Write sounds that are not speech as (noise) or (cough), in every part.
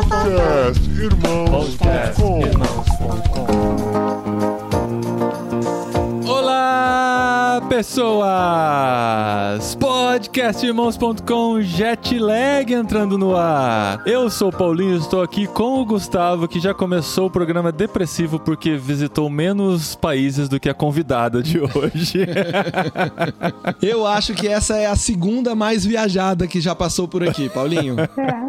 Podcast Irmãos.com Olá, pessoas! Podcastirmãos.com Jetlag entrando no ar. Eu sou o Paulinho, estou aqui com o Gustavo, que já começou o programa depressivo porque visitou menos países do que a convidada de hoje. (laughs) Eu acho que essa é a segunda mais viajada que já passou por aqui, Paulinho.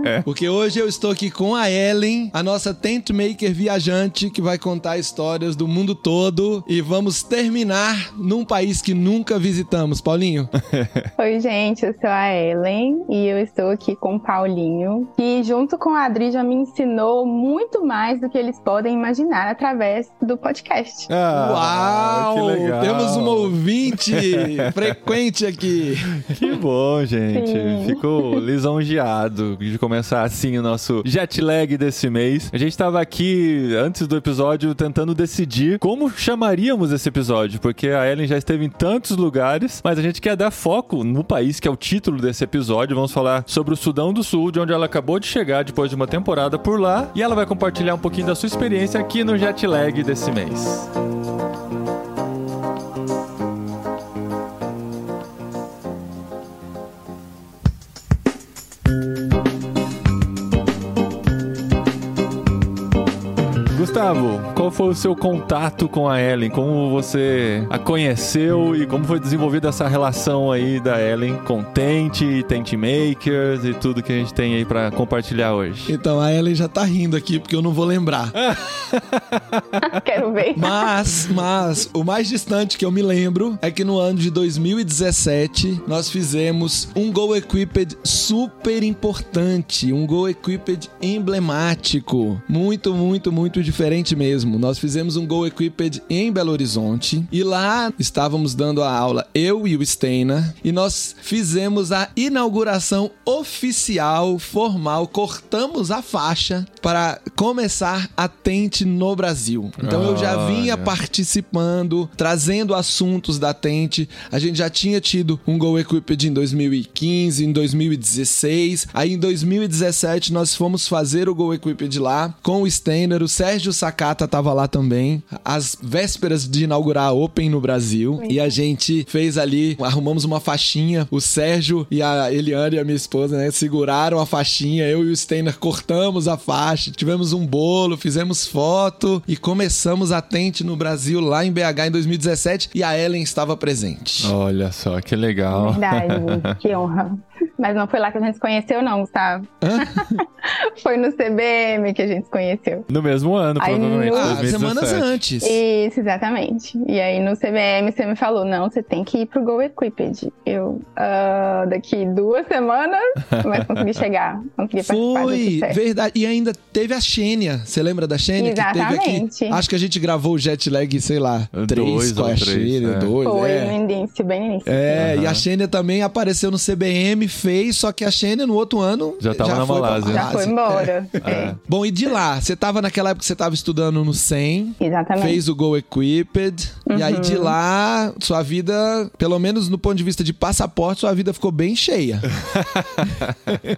É. Porque hoje eu estou aqui com a Ellen, a nossa tent maker viajante, que vai contar histórias do mundo todo. E vamos terminar num país que nunca visitamos, Paulinho. (laughs) Oi, gente, eu sou a Ellen e eu estou aqui com o Paulinho, que junto com a Adri já me ensinou muito mais do que eles podem imaginar através do podcast. Ah, Uau! que legal. Temos um ouvinte (laughs) frequente aqui. Que bom, gente. Sim. Fico lisonjeado de começar assim o nosso jet lag desse mês. A gente tava aqui antes do episódio tentando decidir como chamaríamos esse episódio, porque a Ellen já esteve em tantos lugares, mas a gente quer dar foco no país que é o título desse episódio. Vamos falar sobre o Sudão do Sul, de onde ela acabou de chegar depois de uma temporada por lá, e ela vai compartilhar um pouquinho da sua experiência aqui no jet lag desse mês. Gustavo, qual foi o seu contato com a Ellen? Como você a conheceu e como foi desenvolvida essa relação aí da Ellen com Tente, Tente Makers e tudo que a gente tem aí pra compartilhar hoje? Então a Ellen já tá rindo aqui porque eu não vou lembrar. (laughs) Quero ver. Mas, mas, o mais distante que eu me lembro é que no ano de 2017 nós fizemos um Go Equipped super importante, um Go Equipped emblemático, muito, muito, muito diferente mesmo. Nós fizemos um Go Equipped em Belo Horizonte e lá estávamos dando a aula eu e o Steiner e nós fizemos a inauguração oficial, formal, cortamos a faixa para começar a Tente no Brasil. Então eu já vinha participando, trazendo assuntos da Tente. A gente já tinha tido um Go Equipped em 2015, em 2016. Aí em 2017 nós fomos fazer o Go Equipped lá com o Steiner, o Sérgio Sakata tava lá também. As vésperas de inaugurar a Open no Brasil. E a gente fez ali, arrumamos uma faixinha. O Sérgio e a Eliane, a minha esposa, né, seguraram a faixinha. Eu e o Steiner cortamos a faixa. Tivemos um bolo, fizemos foto e começamos a Tente no Brasil lá em BH em 2017 e a Ellen estava presente. Olha só, que legal. Verdade, (laughs) que honra. Mas não foi lá que a gente se conheceu, não, Gustavo. (laughs) foi no CBM que a gente se conheceu. No mesmo ano, provavelmente, no- Ah, 2017. semanas antes. Isso, exatamente. E aí no CBM você me falou: não, você tem que ir pro Go Equipped. Eu, ah, daqui duas semanas, (laughs) mas consegui chegar, consegui Foi, verdade. E ainda teve a Xênia. Você lembra da Xênia? Que teve Exatamente. aqui. Acho que a gente gravou o jet lag, sei lá, três Dois com ou a três, Xênia, é. dois. Foi é. no início, bem no início. É, Aham. e a Xênia também apareceu no CBM, fez, só que a Xênia no outro ano Já tava na foi pra Malásia. Já foi embora. É, Bom, e de lá, você tava naquela época que você tava estudando no SEM, exatamente. fez o Go Equipped, e aí de lá, sua vida, pelo menos no ponto de vista de passaporte, sua vida ficou bem cheia. (laughs)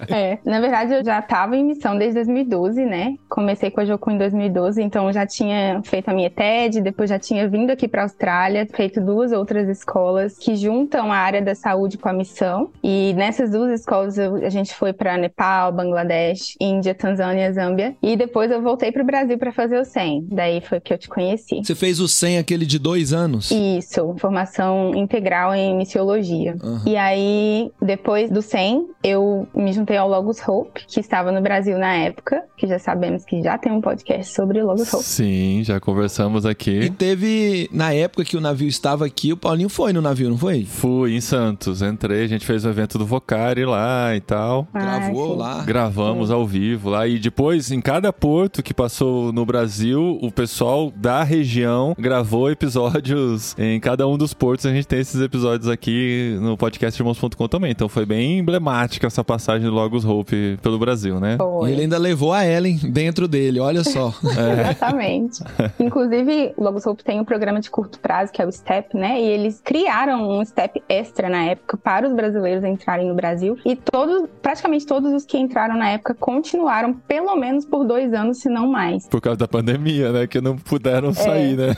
É, na verdade, eu já estava em missão desde 2012, né? Comecei com a Jocu em 2012, então eu já tinha feito a minha TED, depois já tinha vindo aqui para a Austrália, feito duas outras escolas que juntam a área da saúde com a missão. E nessas duas escolas eu- a gente foi para Nepal, Bangladesh, Índia, Tanzânia, Zâmbia. E depois eu voltei para o Brasil para fazer o 100. Daí foi que eu te conheci. Você fez o SEM, aquele de dois anos? Isso, formação integral em missiologia. Aham. E aí, depois do 100, eu me juntei ao Logos Hope, que estava no Brasil na época, que já sabemos que já tem um podcast sobre o Logos Hope. Sim, já conversamos E aqui. teve, na época que o navio estava aqui, o Paulinho foi no navio, não foi? Fui em Santos, entrei, a gente fez o evento do Vocari lá e tal. Ah, Gravou sim. lá. Gravamos ao vivo lá e depois em cada porto que passou no Brasil, o pessoal da região gravou episódios em cada um dos portos. A gente tem esses episódios aqui no podcast irmãos.com também. Então foi bem emblemática essa passagem do Logos Hope pelo Brasil, né? E Foi. ele ainda levou a Ellen dentro dele, olha só. (laughs) Exatamente. (laughs) Inclusive, o Logos Hope tem um programa de curto prazo, que é o STEP, né? E eles criaram um STEP extra na época para os brasileiros entrarem no Brasil. Brasil. E todos, praticamente todos os que entraram na época continuaram pelo menos por dois anos, se não mais. Por causa da pandemia, né? Que não puderam é. sair, né?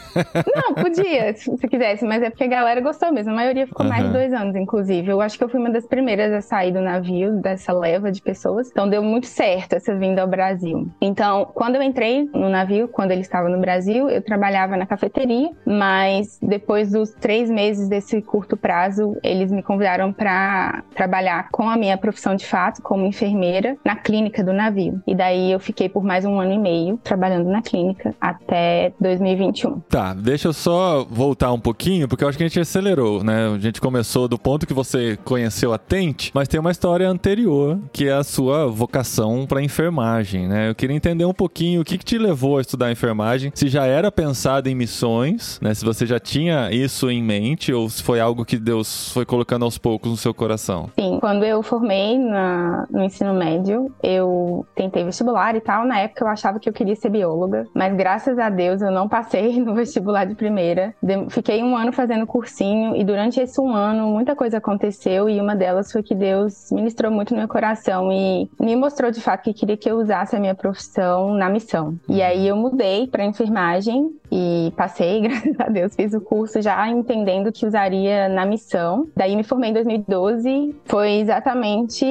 Não, podia, se quisesse, mas é porque a galera gostou mesmo. A maioria ficou uhum. mais de dois anos, inclusive. Eu acho que eu fui uma das primeiras a sair do navio, dessa leva de pessoas. Então deu muito certo essa vinda ao Brasil. Então, quando eu entrei no navio, quando ele estava no Brasil, eu trabalhava na cafeteria, mas depois dos três meses desse curto prazo, eles me convidaram para trabalhar com a minha profissão de fato, como enfermeira, na clínica do navio. E daí eu fiquei por mais um ano e meio trabalhando na clínica até 2021. Tá, deixa eu só voltar um pouquinho, porque eu acho que a gente acelerou, né? A gente começou do ponto que você conheceu a Tente, mas tem uma história anterior, que é a sua vocação para enfermagem, né? Eu queria entender um pouquinho o que, que te levou a estudar enfermagem, se já era pensado em missões, né? Se você já tinha isso em mente ou se foi algo que Deus foi colocando aos poucos no seu coração. Sim, quando eu formei na, no ensino médio, eu tentei vestibular e tal. Na época eu achava que eu queria ser bióloga, mas graças a Deus eu não passei (laughs) no vestibular de primeira. Fiquei um ano fazendo cursinho e durante esse um ano muita coisa aconteceu e uma delas foi que Deus ministrou muito no meu coração e me mostrou de fato que queria que eu usasse a minha profissão na missão. E aí eu mudei para enfermagem e passei, (laughs) graças a Deus, fiz o curso já entendendo que usaria na missão. Daí me formei em 2012, foi exatamente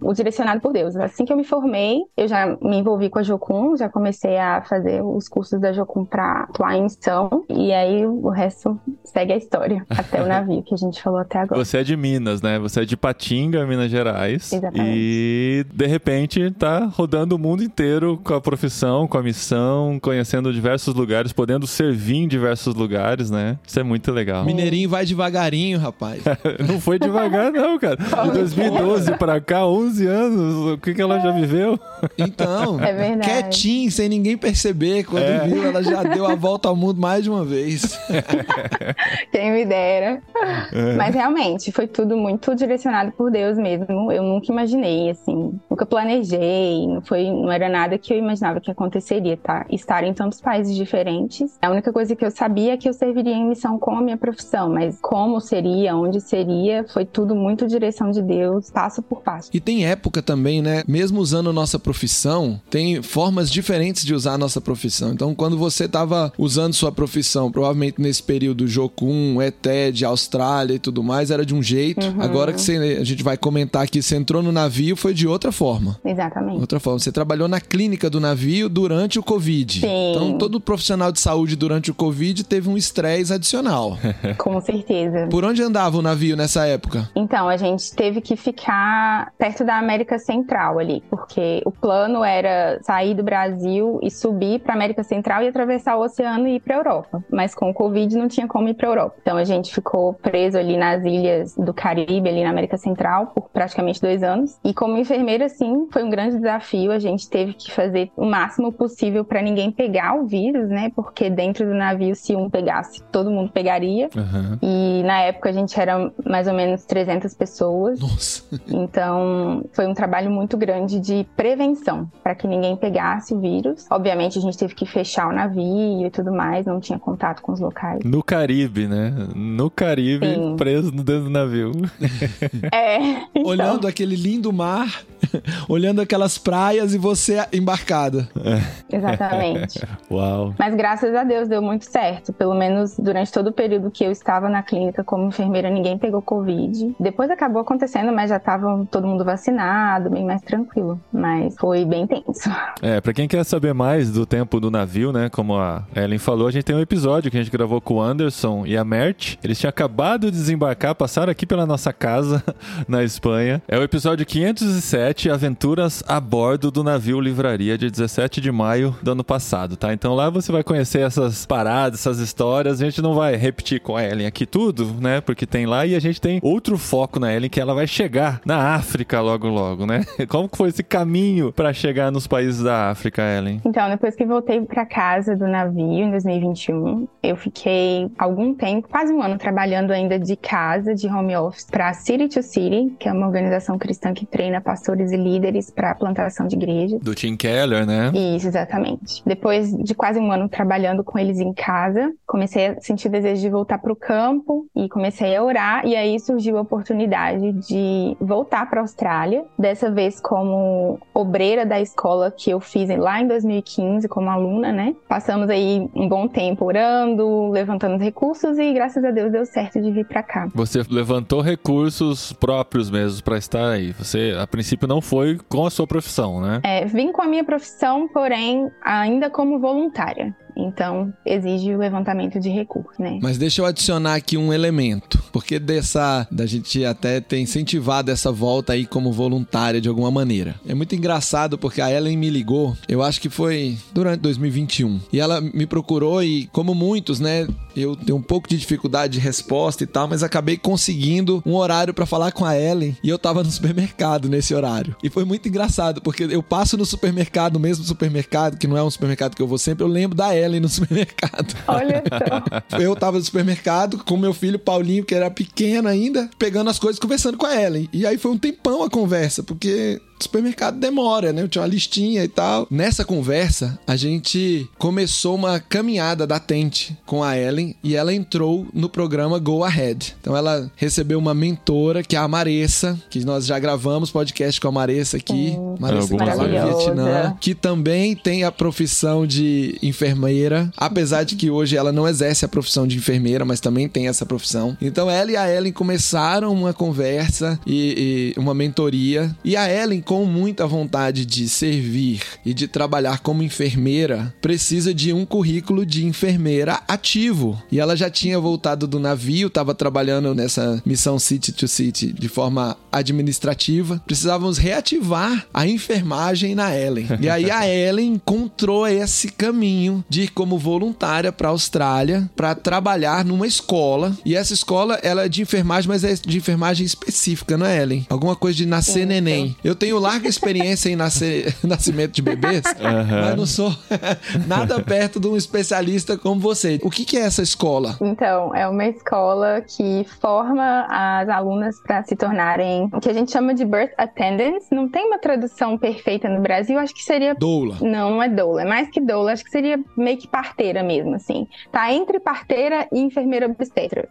o direcionado por Deus. Assim que eu me formei, eu já me envolvi com a Jocum, já comecei a fazer os cursos da Jocum para atuar em missão, e aí o resto segue a história, (laughs) até o navio que a gente falou até agora. Você é de Minas, né? Você é de Patinga, Minas Gerais. Exatamente. E de repente tá rodando o mundo inteiro com a profissão, com a missão, conhecendo diversos lugares, podendo servir em diversos lugares, né? Isso é muito legal. Mineirinho vai devagarinho, rapaz. (laughs) não foi devagar, não, cara. (laughs) De 2012 pra cá, 11 anos, o que, que ela já viveu? Então, é quietinho, sem ninguém perceber. Quando é. viu, ela já deu a volta ao mundo mais de uma vez. (laughs) Quem me dera. É. Mas realmente, foi tudo muito direcionado por Deus mesmo. Eu nunca imaginei, assim, nunca planejei, não, foi, não era nada que eu imaginava que aconteceria, tá? Estar em tantos países diferentes. A única coisa que eu sabia é que eu serviria em missão com a minha profissão, mas como seria, onde seria, foi tudo muito direção de Deus, passo por passo. E tem época também, né? Mesmo usando nossa profissão, tem formas diferentes de usar a nossa profissão. Então, quando você estava usando sua profissão, provavelmente nesse período Jocum, ETED, Austrália e tudo mais, era de um jeito. Uhum. Agora que você, a gente vai comentar aqui, você entrou no navio, foi de outra forma. Exatamente. Outra forma. Você trabalhou na clínica do navio durante o Covid. Sim. Então, todo profissional de saúde durante o Covid teve um estresse adicional. (laughs) Com certeza. Por onde andava o navio nessa época? Então, a gente teve que ficar perto da América Central ali, porque o plano era sair do Brasil e subir para América Central e atravessar o oceano e ir para Europa. Mas com o Covid não tinha como ir para Europa. Então a gente ficou preso ali nas ilhas do Caribe, ali na América Central, por praticamente dois anos. E como enfermeira, sim, foi um grande desafio. A gente teve que fazer o máximo possível para ninguém pegar o vírus, né? Porque dentro do navio, se um pegasse, todo mundo pegaria. Uhum. E na época a gente era mais ou menos 300 pessoas. Nossa. (laughs) Então foi um trabalho muito grande de prevenção para que ninguém pegasse o vírus. Obviamente a gente teve que fechar o navio e tudo mais, não tinha contato com os locais. No Caribe, né? No Caribe, Sim. preso dentro do navio. (laughs) É. Então... Olhando aquele lindo mar, (laughs) olhando aquelas praias e você embarcada. É. Exatamente. Uau. Mas graças a Deus deu muito certo. Pelo menos durante todo o período que eu estava na clínica como enfermeira, ninguém pegou Covid. Depois acabou acontecendo, mas já estava todo mundo vacinado, bem mais tranquilo. Mas foi bem tenso. (laughs) É, pra quem quer saber mais do tempo do navio, né? Como a Ellen falou, a gente tem um episódio que a gente gravou com o Anderson e a Mert. Eles tinham acabado de desembarcar, passaram aqui pela nossa casa (laughs) na Espanha. É o episódio 507, Aventuras a bordo do navio Livraria, de 17 de maio do ano passado, tá? Então lá você vai conhecer essas paradas, essas histórias. A gente não vai repetir com a Ellen aqui tudo, né? Porque tem lá e a gente tem outro foco na Ellen que ela vai chegar na África logo logo, né? (laughs) Como que foi esse caminho para chegar nos países da África, Ellen? Então, depois que voltei para casa do navio em 2021, eu fiquei algum tempo, quase um ano trabalhando ainda de casa, de home office, para City to City, que é uma organização cristã que treina pastores e líderes para a plantação de igrejas. Do Tim Keller, né? Isso, exatamente. Depois de quase um ano trabalhando com eles em casa, comecei a sentir desejo de voltar para o campo e comecei a orar. E aí surgiu a oportunidade de voltar para a Austrália, dessa vez como obreira da escola que eu fiz lá em 2015 como aluna, né? Passamos aí um bom tempo orando, levantando recursos e graças a Deus deu certo de vir para cá. Você levantou recursos próprios mesmo para estar aí. Você, a princípio, não foi com a sua profissão, né? É, vim com a minha profissão, porém, ainda como voluntária. Então, exige o levantamento de recursos, né? Mas deixa eu adicionar aqui um elemento, porque dessa da gente até ter incentivado essa volta aí como voluntária de alguma maneira. É muito engraçado porque a Ellen me ligou, eu acho que foi durante 2021, e ela me procurou e como muitos, né, eu tenho um pouco de dificuldade de resposta e tal, mas acabei conseguindo um horário para falar com a Ellen e eu tava no supermercado nesse horário. E foi muito engraçado, porque eu passo no supermercado, mesmo supermercado, que não é um supermercado que eu vou sempre, eu lembro da Ellen no supermercado. Olha só. (laughs) Eu tava no supermercado com meu filho Paulinho, que era pequeno ainda, pegando as coisas, conversando com a Ellen. E aí foi um tempão a conversa, porque supermercado demora, né? Eu tinha uma listinha e tal. Nessa conversa, a gente começou uma caminhada da Tente com a Ellen e ela entrou no programa Go Ahead. Então ela recebeu uma mentora, que é a Maressa, que nós já gravamos podcast com a Maressa aqui. Sim. Maressa que tá lá no vezes. Vietnã, que também tem a profissão de enfermeira, apesar de que hoje ela não exerce a profissão de enfermeira, mas também tem essa profissão. Então ela e a Ellen começaram uma conversa e, e uma mentoria. E a Ellen, com muita vontade de servir e de trabalhar como enfermeira, precisa de um currículo de enfermeira ativo. E ela já tinha voltado do navio, estava trabalhando nessa missão City to City de forma administrativa. Precisávamos reativar a enfermagem na Ellen. E aí a (laughs) Ellen encontrou esse caminho de ir como voluntária para a Austrália para trabalhar numa escola. E essa escola ela é de enfermagem, mas é de enfermagem específica, não é, Ellen? Alguma coisa de nascer Isso. neném. Eu tenho larga experiência em nascer, (laughs) nascimento de bebês, mas não sou (laughs) nada perto de um especialista como você. O que, que é essa escola? Então, é uma escola que forma as alunas para se tornarem o que a gente chama de birth attendants. Não tem uma tradução perfeita no Brasil, acho que seria. Doula. Não, não é doula, é mais que doula, acho que seria meio que parteira mesmo, assim. Tá entre parteira e enfermeira obstetra.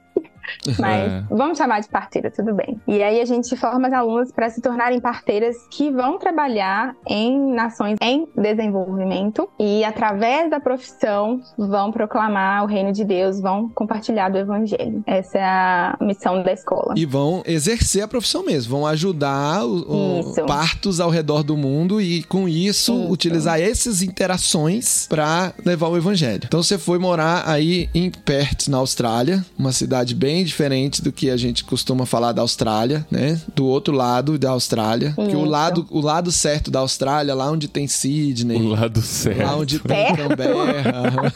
(laughs) Mas É. vamos chamar de parteira, tudo bem. E aí a gente forma as alunas para se tornarem parteiras que vão trabalhar em nações em desenvolvimento e através da profissão vão proclamar o reino de Deus, vão compartilhar do evangelho. Essa é a missão da escola. E vão exercer a profissão mesmo, vão ajudar o- o- partos ao redor do mundo e com isso, Isso. utilizar essas interações para levar o evangelho. Então você foi morar aí em Perth, na Austrália, uma cidade bem diferente do que a gente costuma falar da Austrália, né? Do outro lado da Austrália, que o lado o lado certo da Austrália, lá onde tem Sydney, O lado certo. lá onde tem Certo? Canberra.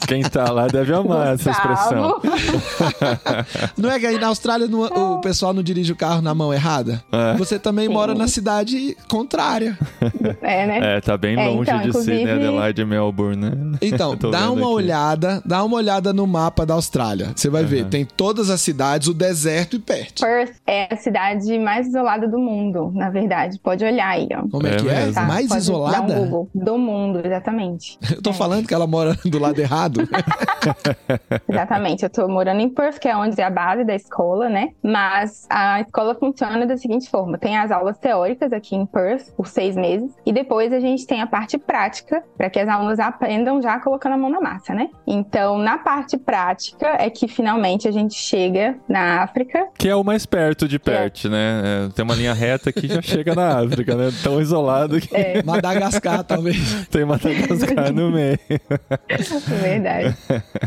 (laughs) Quem tá lá deve amar essa expressão. (laughs) Não é que aí na Austrália no- o pessoal não dirige o carro na mão errada? É. Você também Sim. mora na cidade contrária. (laughs) É, né? É, tá bem É, longe então, de Sydney, inclusive- Adelaide e Melbourne, né? Então, dá uma aqui. olhada, dá uma olhada no mapa da Austrália. Você vai ver, tem todas as cidades, o deserto e Perth. Perth é a cidade mais isolada do mundo, na verdade. Pode olhar aí, ó. Como é, É que é? Tá? Mais isolada? Um Google. Do mundo, exatamente. (laughs) Eu tô falando que ela mora do lado errado. (laughs) Exatamente, eu tô morando em Perth, que é onde é a base da escola, né? Mas a escola funciona da seguinte forma: tem as aulas teóricas aqui em Perth por seis meses, e depois a gente tem a parte prática, para que as alunas aprendam já colocando a mão na massa, né? Então, na parte prática é que finalmente a gente chega na África. Que é o mais perto de Perth, né? É, tem uma linha reta que já chega na África, né? Tão isolado que É, (laughs) Madagascar, talvez. tem Madagascar no meio. (laughs) verdade.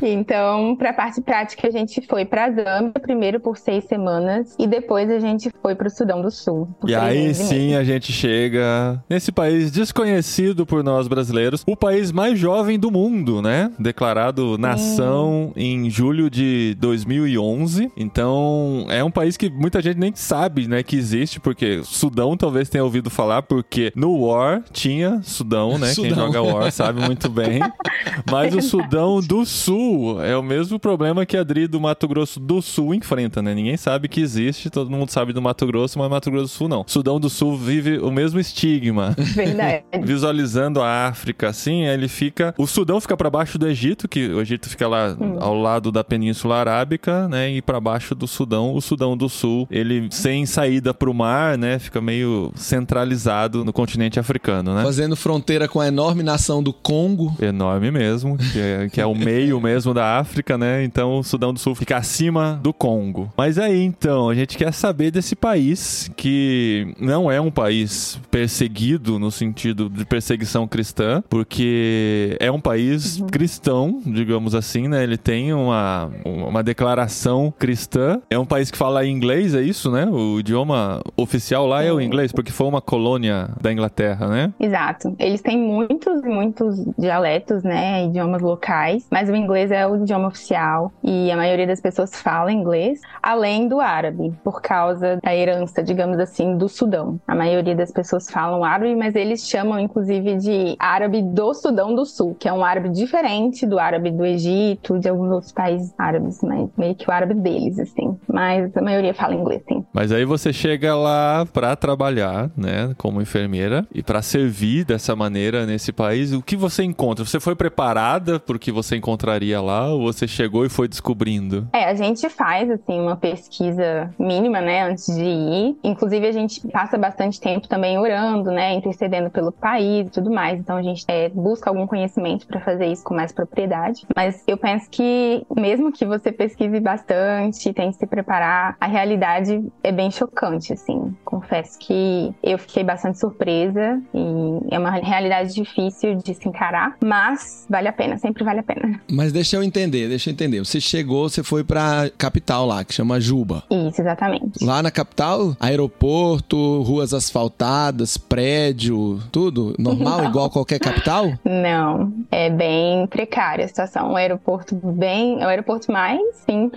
Então, para a parte prática, a gente foi para Zâmbia primeiro por seis semanas, e depois a gente foi para o Sudão do Sul. E aí meses sim a gente chega nesse país desconhecido por nós brasileiros, o país mais jovem do mundo, né? Declarado nação em julho de 2011. Então, é um país que muita gente nem sabe, né, que existe, porque Sudão talvez tenha ouvido falar, porque no War tinha Sudão, né? Quem Sudão. joga War sabe muito bem. (laughs) Mas o Sudão do Sul é o mesmo problema que a Dri do Mato Grosso do Sul enfrenta, né? Ninguém sabe que existe, todo mundo sabe do Mato Grosso, mas Mato Grosso do Sul não. Sudão do Sul vive o mesmo estigma. Verdade. (laughs) Visualizando a África assim, ele fica. O Sudão fica pra baixo do Egito, que o Egito fica lá ao lado da Península Arábica, né? E pra baixo do Sudão, o Sudão do Sul, ele sem saída pro mar, né? Fica meio centralizado no continente africano, né? Fazendo fronteira com a enorme nação do Congo. Enorme mesmo, que é, que é o meio mesmo da África, né? Então o Sudão do Sul fica acima do Congo. Mas aí então, a gente quer saber desse país que não é um país perseguido no sentido de perseguição cristã, porque é um país cristão, digamos assim, né? Ele tem uma, uma declaração cristã. É um país que fala inglês, é isso, né? O idioma oficial lá é o inglês, porque foi uma colônia da Inglaterra, né? Exato. Eles têm muitos e muitos dialetos, né, idiomas locais, mas o inglês é o idioma oficial e a maioria das pessoas fala inglês, além do árabe, por causa da herança, digamos assim, do Sudão. A maioria das pessoas falam árabe, mas eles chamam inclusive de árabe do Sudão do Sul, que é um árabe diferente do árabe do Egito, de alguns outros países árabes, mas meio que o árabe deles, assim. Mas a maioria fala inglês, sim. Mas aí você chega lá pra trabalhar, né, como enfermeira e pra servir dessa maneira nesse país. O que você encontra? Você foi preparada por que você encontraria lá ou você chegou e foi descobrindo? É, a gente faz, assim, uma pesquisa mínima, né, antes de ir. Inclusive, a gente passa bastante tempo também orando, né, intercedendo pelo país e tudo mais. Então, a gente é, busca algum conhecimento para fazer isso com mais propriedade. Mas eu penso que, mesmo que você pesquise bastante, tem que se preparar, a realidade é bem chocante, assim. Confesso que eu fiquei bastante surpresa e é uma realidade difícil de se encarar, mas vale a pena, sempre vale a pena. Mas deixa eu entender, deixa eu entender. Você chegou, você foi pra capital lá, que chama Juba. Isso, exatamente. Lá na capital, aeroporto, ruas asfaltadas, prédio, tudo normal, Não. igual qualquer capital? Não, é bem precária a situação. O aeroporto bem, é o aeroporto mais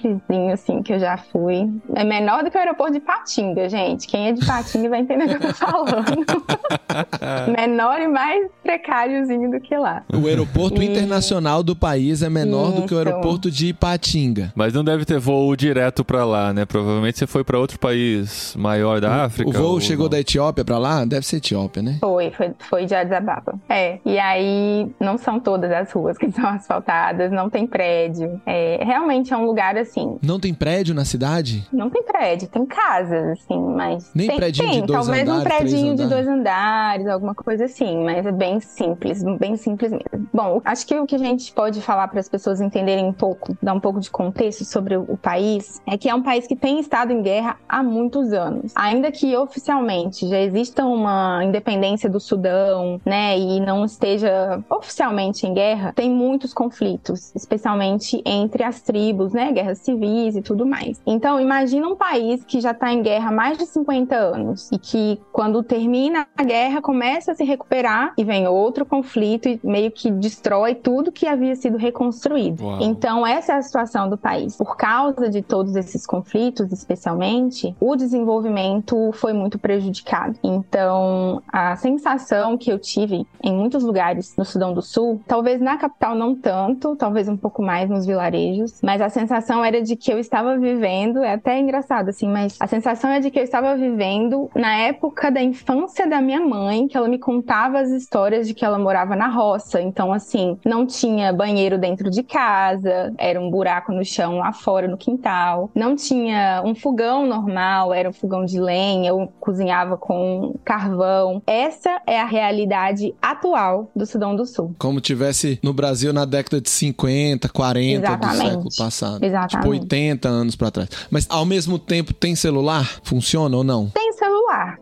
simplesinho assim que eu já fui. É menor do que o aeroporto de Patinga, gente. Quem é de Patinga vai entender o que eu tô falando. (laughs) menor e mais precáriozinho do que lá. O aeroporto E- internacional do país é menor do que o Isso. aeroporto de Ipatinga. Mas não deve ter voo direto pra lá, né? Provavelmente você foi pra outro país maior da África. O voo ou chegou não? da Etiópia pra lá? Deve ser Etiópia, né? Foi, foi, foi de Addis Ababa. É, e aí não são todas as ruas que são asfaltadas, não tem prédio. É, realmente é um lugar assim, Não tem prédio na cidade? Não tem prédio, tem casas, assim, mas. Nem tem, predinho de tem, dois talvez um andares, três predinho de dois andares, alguma coisa assim, mas é bem simples, bem simples mesmo. Bom, acho que o que a gente pode falar para as pessoas entenderem um pouco, dar um pouco de contexto sobre o, país, é que é um país que tem estado em guerra há muitos anos. Ainda que oficialmente já exista uma independência do Sudão, né, e não esteja oficialmente em guerra, tem muitos conflitos, especialmente entre as tribos, né, guerras civis e tudo mais. Então, imagina um país que já está em guerra há mais de 50 anos e que quando termina a guerra começa a se recuperar e vem outro conflito e meio que destrói tudo que havia sido reconstruído. Uau. Então, essa é a situação do país. Por causa de todos esses conflitos, especialmente, o desenvolvimento foi muito prejudicado. Então, a sensação que eu tive em muitos lugares no Sudão do Sul, talvez na capital não tanto, talvez um pouco mais nos vilarejos, mas a sensação era de que eu estava vivendo, é até engraçado assim, mas a sensação é de que eu estava vivendo na época da infância da minha mãe, que ela me contava as histórias de que ela morava na roça. Então, assim, não tinha banheiro dentro de casa, era um buraco no chão lá fora no quintal. Não tinha um fogão normal, era um fogão de lenha, eu cozinhava com carvão. Essa é a realidade atual do Sudão do Sul. Como tivesse no Brasil na década de 50, 40 do Exatamente. século passado. Exatamente. Tipo 80 anos pra trás. Mas ao mesmo tempo tem celular? Funciona ou não? Tem.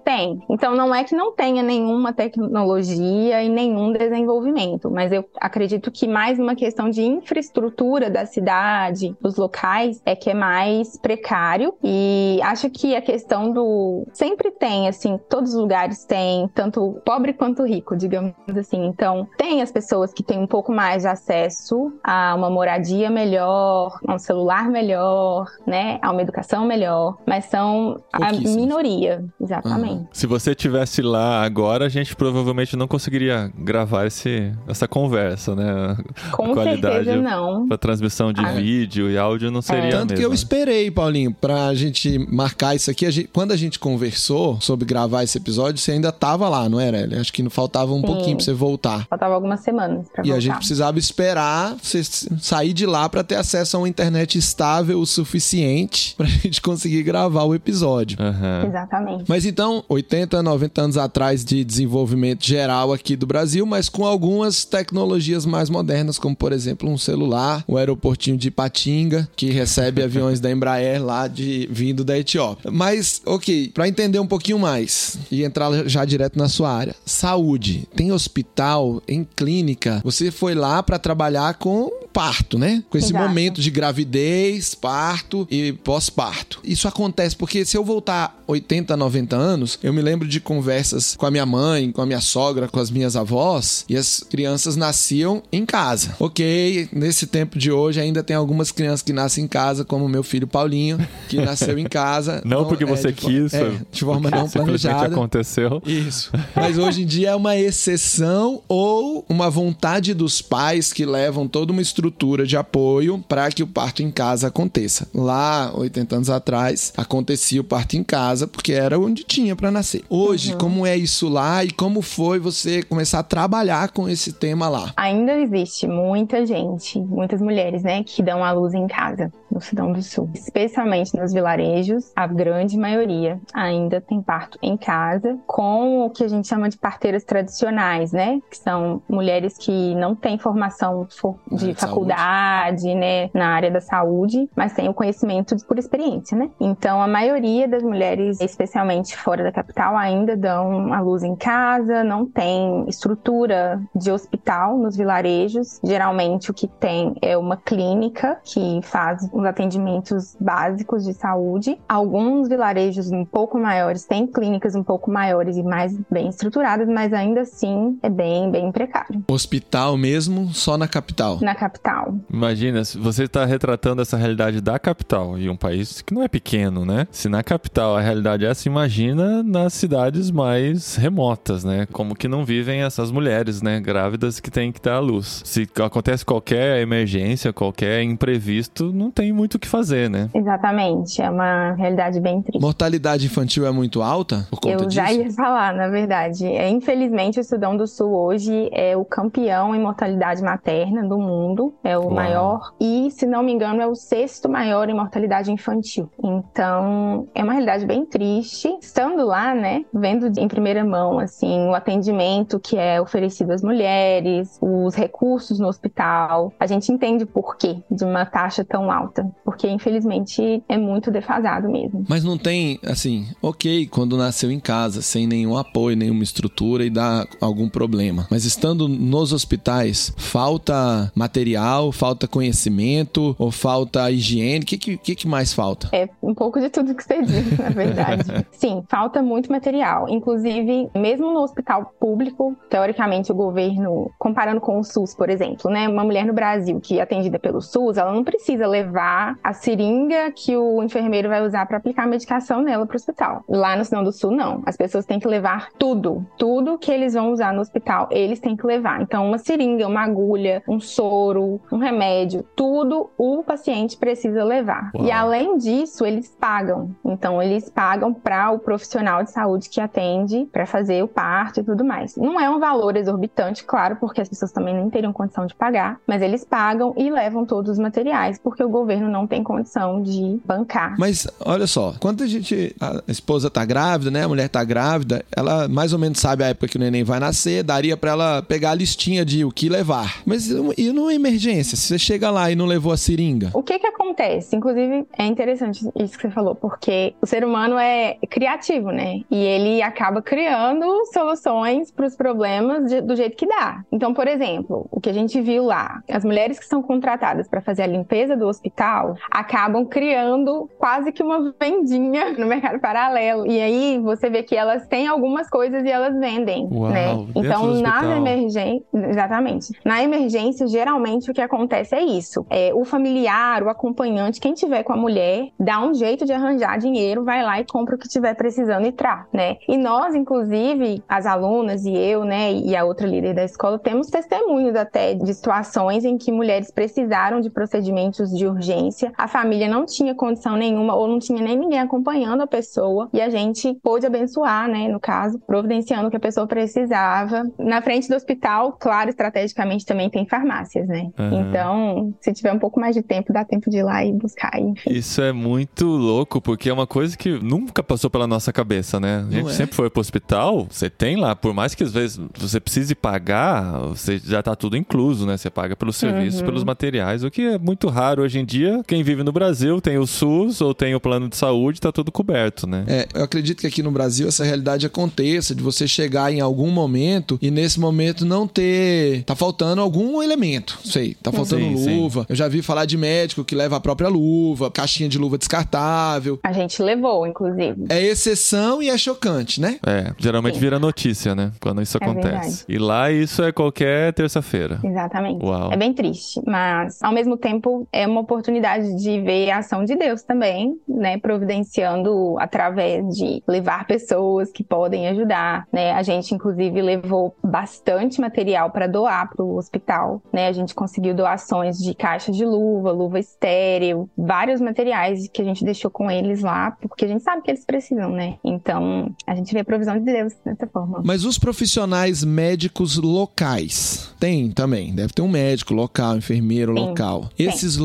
Tem. Então não é que não tenha nenhuma tecnologia e nenhum desenvolvimento, mas eu acredito que mais uma questão de infraestrutura da cidade, dos locais, é que é mais precário. E acho que a questão do. Sempre tem, assim, todos os lugares têm, tanto pobre quanto rico, digamos assim. Então, tem as pessoas que têm um pouco mais de acesso a uma moradia melhor, a um celular melhor, né? A uma educação melhor, mas são a minoria, exatamente. Uhum. Se você tivesse lá agora, a gente provavelmente não conseguiria gravar esse, essa conversa, né? Com a qualidade certeza não. Pra transmissão de ah. vídeo e áudio não seria é. Tanto que eu esperei, Paulinho, pra gente marcar isso aqui. A gente, quando a gente conversou sobre gravar esse episódio, você ainda tava lá, não era? Acho que faltava um Sim. pouquinho pra você voltar. Faltava algumas semanas pra e voltar. E a gente precisava esperar você sair de lá para ter acesso a uma internet estável o suficiente pra (laughs) gente conseguir gravar o episódio. Uhum. Exatamente. Mas então, 80, 90 anos atrás de desenvolvimento geral aqui do Brasil, mas com algumas tecnologias mais modernas, como por exemplo um celular, o aeroportinho de Patinga, que recebe (laughs) aviões da Embraer lá de vindo da Etiópia. Mas, ok, para entender um pouquinho mais e entrar já direto na sua área, saúde, tem hospital, em clínica, você foi lá para trabalhar com parto, né? Com esse Exato. momento de gravidez, parto e pós-parto. Isso acontece porque se eu voltar 80, 90 anos, eu me lembro de conversas com a minha mãe, com a minha sogra, com as minhas avós, e as crianças nasciam em casa. Ok, nesse tempo de hoje ainda tem algumas crianças que nascem em casa, como meu filho Paulinho, que nasceu em casa. não, (laughs) não porque é, você de quis, é, de forma não planejada. aconteceu. Isso. Mas hoje em dia é uma exceção ou uma vontade dos pais que levam toda uma estrutura de apoio para que o parto em casa aconteça. Lá, 80 anos atrás, acontecia o parto em casa porque era onde tinha para nascer. Hoje, uhum. como é isso lá e como foi você começar a trabalhar com esse tema lá? Ainda existe muita gente, muitas mulheres, né, que dão a luz em casa no Sudão do Sul, especialmente nos vilarejos, a grande maioria ainda tem parto em casa, com o que a gente chama de parteiras tradicionais, né, que são mulheres que não têm formação de é, faculdade, saúde. né, na área da saúde, mas têm o conhecimento por experiência, né. Então, a maioria das mulheres, especialmente fora da capital, ainda dão a luz em casa, não tem estrutura de hospital nos vilarejos. Geralmente, o que tem é uma clínica que faz os atendimentos básicos de saúde. Alguns vilarejos um pouco maiores têm clínicas um pouco maiores e mais bem estruturadas, mas ainda assim é bem, bem precário. Hospital mesmo, só na capital? Na capital. Imagina, você está retratando essa realidade da capital e um país que não é pequeno, né? Se na capital a realidade é essa, imagina nas cidades mais remotas, né? Como que não vivem essas mulheres, né? Grávidas que têm que dar à luz. Se acontece qualquer emergência, qualquer imprevisto, não tem muito o que fazer, né? Exatamente. É uma realidade bem triste. Mortalidade infantil é muito alta por conta Eu disso? já ia falar, na verdade. É, infelizmente, o Sudão do Sul hoje é o campeão em mortalidade materna do mundo. É o Uau. maior. E, se não me engano, é o sexto maior em mortalidade infantil. Então, é uma realidade bem triste. Estando lá, né, vendo em primeira mão, assim, o atendimento que é oferecido às mulheres, os recursos no hospital, a gente entende o porquê de uma taxa tão alta, porque infelizmente é muito defasado mesmo. Mas não tem, assim, ok, quando nasceu em casa, sem nenhum apoio, nenhuma estrutura e dá algum problema. Mas estando nos hospitais, falta material, falta conhecimento ou falta higiene? O que, que, que mais falta? É um pouco de tudo que você disse, (laughs) na verdade. Sim, falta muito material. Inclusive, mesmo no hospital público, teoricamente o governo, comparando com o SUS, por exemplo, né? Uma mulher no Brasil que é atendida pelo SUS, ela não precisa levar a seringa que o enfermeiro vai usar para aplicar a medicação nela para o hospital. Lá no Sinão do Sul, não. As pessoas têm que levar tudo. Tudo que eles vão usar no hospital, eles têm que levar. Então, uma seringa, uma agulha, um soro, um remédio, tudo o paciente precisa levar. Uau. E além disso, eles pagam. Então, eles pagam para o profissional de saúde que atende para fazer o parto e tudo mais. Não é um valor exorbitante, claro, porque as pessoas também nem teriam condição de pagar, mas eles pagam e levam todos os materiais, porque o governo não tem condição de bancar. Mas olha só, quando a gente a esposa tá grávida, né, a mulher tá grávida, ela mais ou menos sabe a época que o neném vai nascer, daria para ela pegar a listinha de o que levar. Mas e numa emergência, se você chega lá e não levou a seringa? O que que acontece acontece? Inclusive, é interessante isso que você falou, porque o ser humano é criativo, né? E ele acaba criando soluções para os problemas de, do jeito que dá. Então, por exemplo, o que a gente viu lá, as mulheres que são contratadas para fazer a limpeza do hospital acabam criando quase que uma vendinha (laughs) no mercado paralelo. E aí você vê que elas têm algumas coisas e elas vendem, Uau, né? Então, nas emergências, exatamente. Na emergência, geralmente o que acontece é isso. É, o familiar, o acompanhante, quem tiver com a mulher, dá um jeito de arranjar dinheiro, vai lá e compra o que tiver precisando e traz, né? E nós, inclusive, as alunas e eu, né, e a outra líder da escola, temos testemunhos até de situações em que mulheres precisaram de procedimentos de urgência, a família não tinha condição nenhuma ou não tinha nem ninguém acompanhando a pessoa e a gente pôde abençoar, né, no caso, providenciando o que a pessoa precisava. Na frente do hospital, claro, estrategicamente também tem farmácias, né? Uhum. Então, se tiver um pouco mais de tempo, dá tempo de ir lá e buscar, enfim. Isso é muito louco, porque é uma coisa que nunca passou pela nossa cabeça, né? A gente é? sempre foi pro hospital, você tem lá, por mais que às vezes você precise pagar, você já tá tudo incluso, né? Você paga pelos serviços, uhum. pelos materiais, o que é muito raro hoje em dia. Quem vive no Brasil tem o SUS ou tem o plano de saúde, tá tudo coberto, né? É, eu acredito que aqui no Brasil essa realidade aconteça, de você chegar em algum momento e nesse momento não ter. tá faltando algum elemento. Sei, tá faltando sim, luva. Sim. Eu já vi falar de médico que leva a própria luva, caixinha de luva descartável. A gente levou, inclusive. É exceção e é chocante, né? É, geralmente sim. vira notícia, né? Quando isso é acontece. Verdade. E lá isso é qualquer terça-feira. Exatamente. Uau. É bem triste, mas ao mesmo tempo é uma oportunidade de ver a ação de Deus também, né? Providenciando através de levar pessoas que podem ajudar, né? A gente inclusive levou bastante material para doar para o hospital, né? A gente conseguiu doações de caixa de luva, luva estéreo, vários materiais que a gente deixou com eles lá, porque a gente sabe que eles precisam, né? Então, a gente vê a provisão de Deus dessa forma. Mas os profissionais médicos locais, tem também, deve ter um médico local, enfermeiro local. Esses Sim.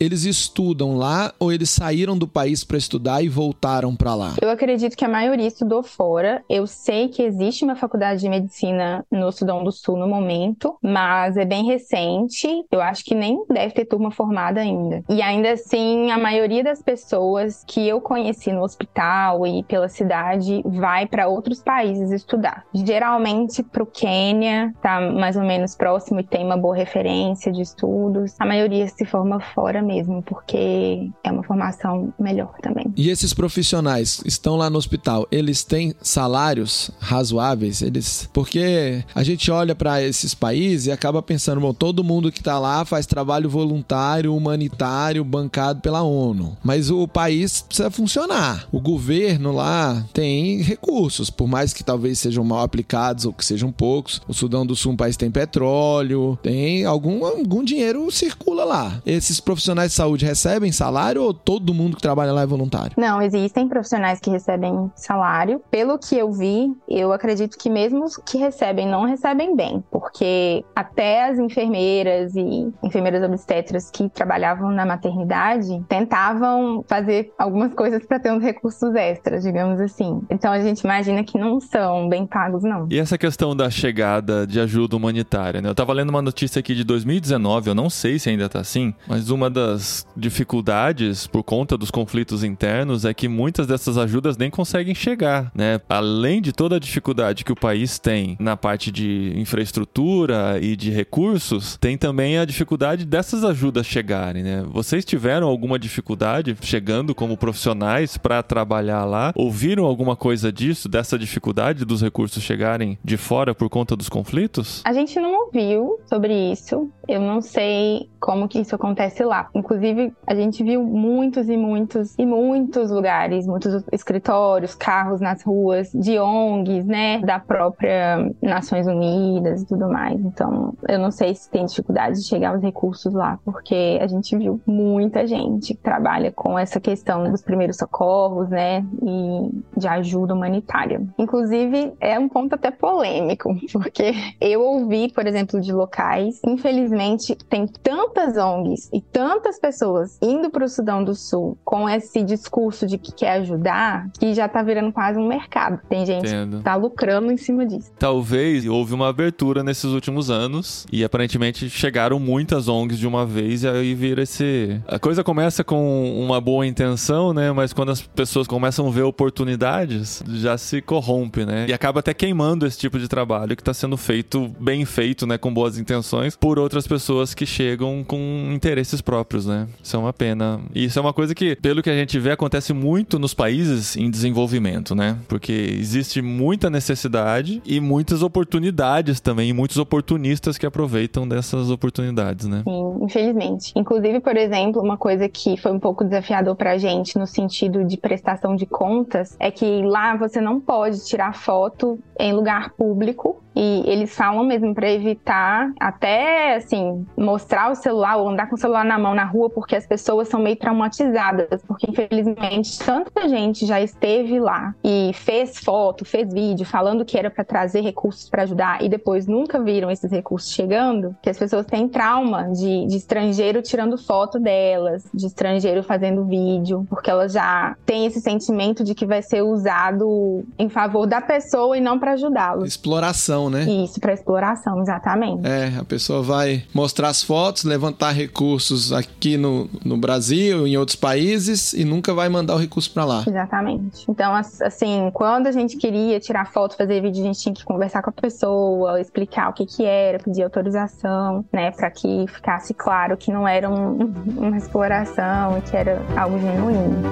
Eles estudam lá ou eles saíram do país para estudar e voltaram para lá? Eu acredito que a maioria estudou fora. Eu sei que existe uma faculdade de medicina no Sudão do Sul no momento, mas é bem recente. Eu acho que nem deve ter turma formada ainda. E ainda assim, a maioria das pessoas que eu conheci no hospital e pela cidade vai para outros países estudar. Geralmente para o Quênia, tá mais ou menos próximo e tem uma boa referência de estudos. A maioria se forma fora mesmo, porque é uma formação melhor também. E esses profissionais estão lá no hospital, eles têm salários razoáveis? Eles, porque a gente olha para esses países e acaba pensando, bom, todo mundo que está lá faz trabalho voluntário, humanitário, bancado pela ONU. Mas o país precisa funcionar. O governo lá tem recursos, por mais que talvez sejam mal aplicados ou que sejam poucos. O Sudão do Sul um país tem petróleo, tem algum, algum dinheiro circula lá. Esses profissionais de saúde recebem salário ou todo mundo que trabalha lá é voluntário? Não, existem profissionais que recebem salário. Pelo que eu vi, eu acredito que mesmo os que recebem não recebem bem, porque até as enfermeiras e enfermeiras obstetras que trabalhavam na maternidade tentavam fazer algumas coisas para ter uns recursos extras, digamos assim. Então a gente imagina que não são bem pagos, não. E essa questão da chegada de ajuda humanitária, né? Eu tava lendo uma notícia aqui de 2019, eu não sei se ainda tá assim, mas uma das dificuldades por conta dos conflitos internos é que muitas dessas ajudas nem conseguem chegar, né? Além de toda a dificuldade que o país tem na parte de infraestrutura e de recursos, tem também a dificuldade dessas ajudas chegarem, né? Vocês tiveram alguma dificuldade chegando como profissionais para trabalhar lá? Ouviram alguma coisa disso, dessa dificuldade dos recursos chegarem de fora por conta dos conflitos? A gente não ouviu sobre isso. Eu não sei como que isso acontece lá. Inclusive, a gente viu muitos e muitos e muitos lugares, muitos escritórios, carros nas ruas de ONGs, né, da própria Nações Unidas e tudo mais. Então, eu não sei se tem dificuldade de chegar aos recursos lá, porque a gente viu muita gente que trabalha com essa questão dos primeiros socorros, né, e de ajuda humanitária. Inclusive, é um ponto até polêmico, (laughs) porque eu ouvi por exemplo, de locais, infelizmente, tem tantas ONGs e tantas pessoas indo para o Sudão do Sul com esse discurso de que quer ajudar, que já tá virando quase um mercado. Tem gente Entendo. que tá lucrando em cima disso. Talvez houve uma abertura nesses últimos anos e aparentemente chegaram muitas ONGs de uma vez e aí vira esse. A coisa começa com uma boa intenção, né? Mas quando as pessoas começam a ver oportunidades, já se corrompe, né? E acaba até queimando esse tipo de trabalho que tá sendo feito, bem feito, né? Com boas intenções, por outras pessoas que chegam com interesses próprios, né? Isso é uma pena. E isso é uma coisa que, pelo que a gente vê, acontece muito nos países em desenvolvimento, né? Porque existe muita necessidade e muitas oportunidades também, e muitos oportunistas que aproveitam dessas oportunidades, né? Sim, infelizmente. Inclusive, por exemplo, uma coisa que foi um pouco desafiador pra gente no sentido de prestação de contas é que lá você não pode tirar foto em lugar público e eles falam mesmo pra evitar até assim mostrar o celular ou andar com o celular na mão na rua porque as pessoas são meio traumatizadas, porque infelizmente tanta gente já esteve lá e fez foto, fez vídeo falando que era pra trazer recursos pra ajudar e depois nunca viram esses recursos chegando, que as pessoas têm trauma de, de estrangeiro tirando foto delas, de estrangeiro fazendo vídeo, porque elas já têm esse sentimento de que vai ser usado em favor da pessoa e não pra ajudá-los. Exploração, né? Isso, pra exploração, exatamente. É, a pessoa vai mostrar as fotos, levantar recursos aqui no, no Brasil, em outros países, e nunca vai mandar o recurso pra lá. Exatamente. Então, as- assim, quando a gente queria tirar foto, fazer vídeo, a gente tinha que conversar com a pessoa, explicar o que que era, pedir autorização, né, Pra que ficasse claro que não era um- uma exploração e que era algo genuíno.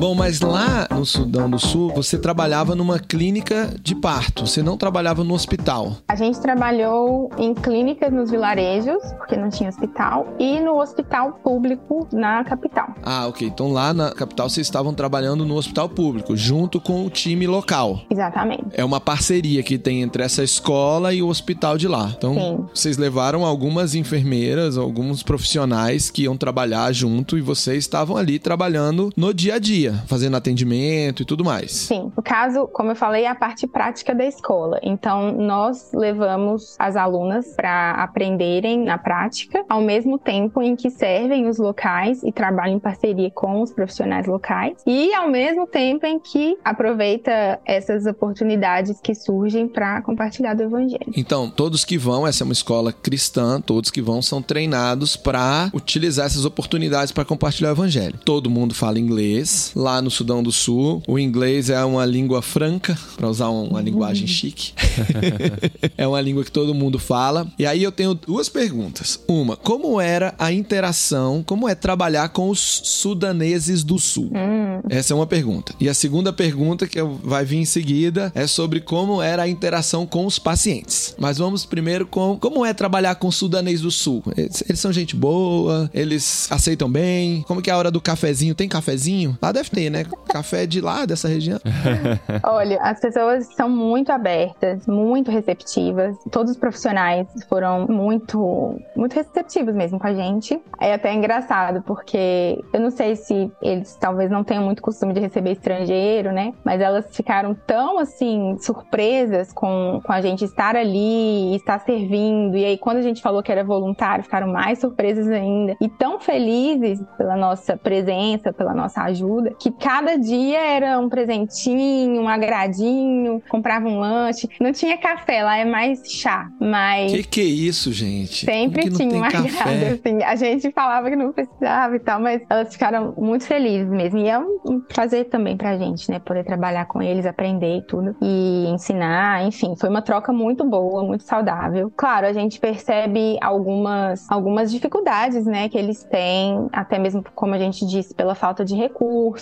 Bom, mas lá no Sudão do Sul, você trabalhava numa clínica de parto, você não trabalhava no hospital. A gente trabalhou em clínicas nos vilarejos, porque não tinha hospital, e no hospital público na capital. Ah, ok. Então lá na capital vocês estavam trabalhando no hospital público, junto com o time local. Exatamente. É uma parceria que tem entre essa escola e o hospital de lá. Então, Sim. vocês levaram algumas enfermeiras, alguns profissionais que iam trabalhar junto e vocês estavam ali trabalhando no dia a dia, fazendo atendimento e tudo mais. Sim, no caso, como eu falei, é a parte prática da escola. Então, nós levamos as alunas para aprenderem na prática, ao mesmo tempo em que servem os locais e trabalham em parceria com os profissionais locais, e ao mesmo tempo em que aproveita essas oportunidades que surgem para compartilhar do evangelho. Então, todos que vão, essa é uma escola cristã, todos que vão são treinados para utilizar essas oportunidades para compartilhar o evangelho. Todo mundo fala inglês. Lá no Sudão do Sul, o inglês é uma língua franca, para usar uma linguagem chique. (laughs) é uma língua que todo mundo fala. E aí eu tenho duas perguntas. Uma, como era a interação, como é trabalhar com os sudaneses do Sul? Essa é uma pergunta. E a segunda pergunta que vai vir em seguida é sobre como era a interação com os pacientes. Mas vamos primeiro com como é trabalhar com sudanês do Sul. Eles, eles são gente boa, eles aceitam bem. Como que é a hora do cafezinho? Tem cafezinho? Lá deve ter, né? Café de lá, dessa região. (laughs) Olha, as pessoas são muito abertas, muito receptivas. Todos os profissionais foram muito, muito receptivos mesmo com a gente. É até engraçado, porque eu não sei se eles talvez não tenham muito costume de receber estrangeiro, né? Mas elas ficaram tão, assim, surpresas com, com a gente estar ali estar servindo. E aí, quando a gente falou que era voluntário, ficaram mais surpresas ainda. E tão felizes pela nossa presença, pela nossa ajuda, que cada dia era um presentinho, um agradinho, comprava um lanche. Não tinha café, lá é mais chá, mas Que que é isso, gente? sempre que tinha um agrado, assim. A gente falava que não precisava e tal, mas elas ficaram muito felizes mesmo. E é um prazer também pra gente, né? Poder trabalhar com eles, aprender e tudo. E ensinar, enfim. Foi uma troca muito boa, muito saudável. Claro, a gente percebe algumas, algumas dificuldades, né? Que eles têm, até mesmo, como a gente disse, pela falta de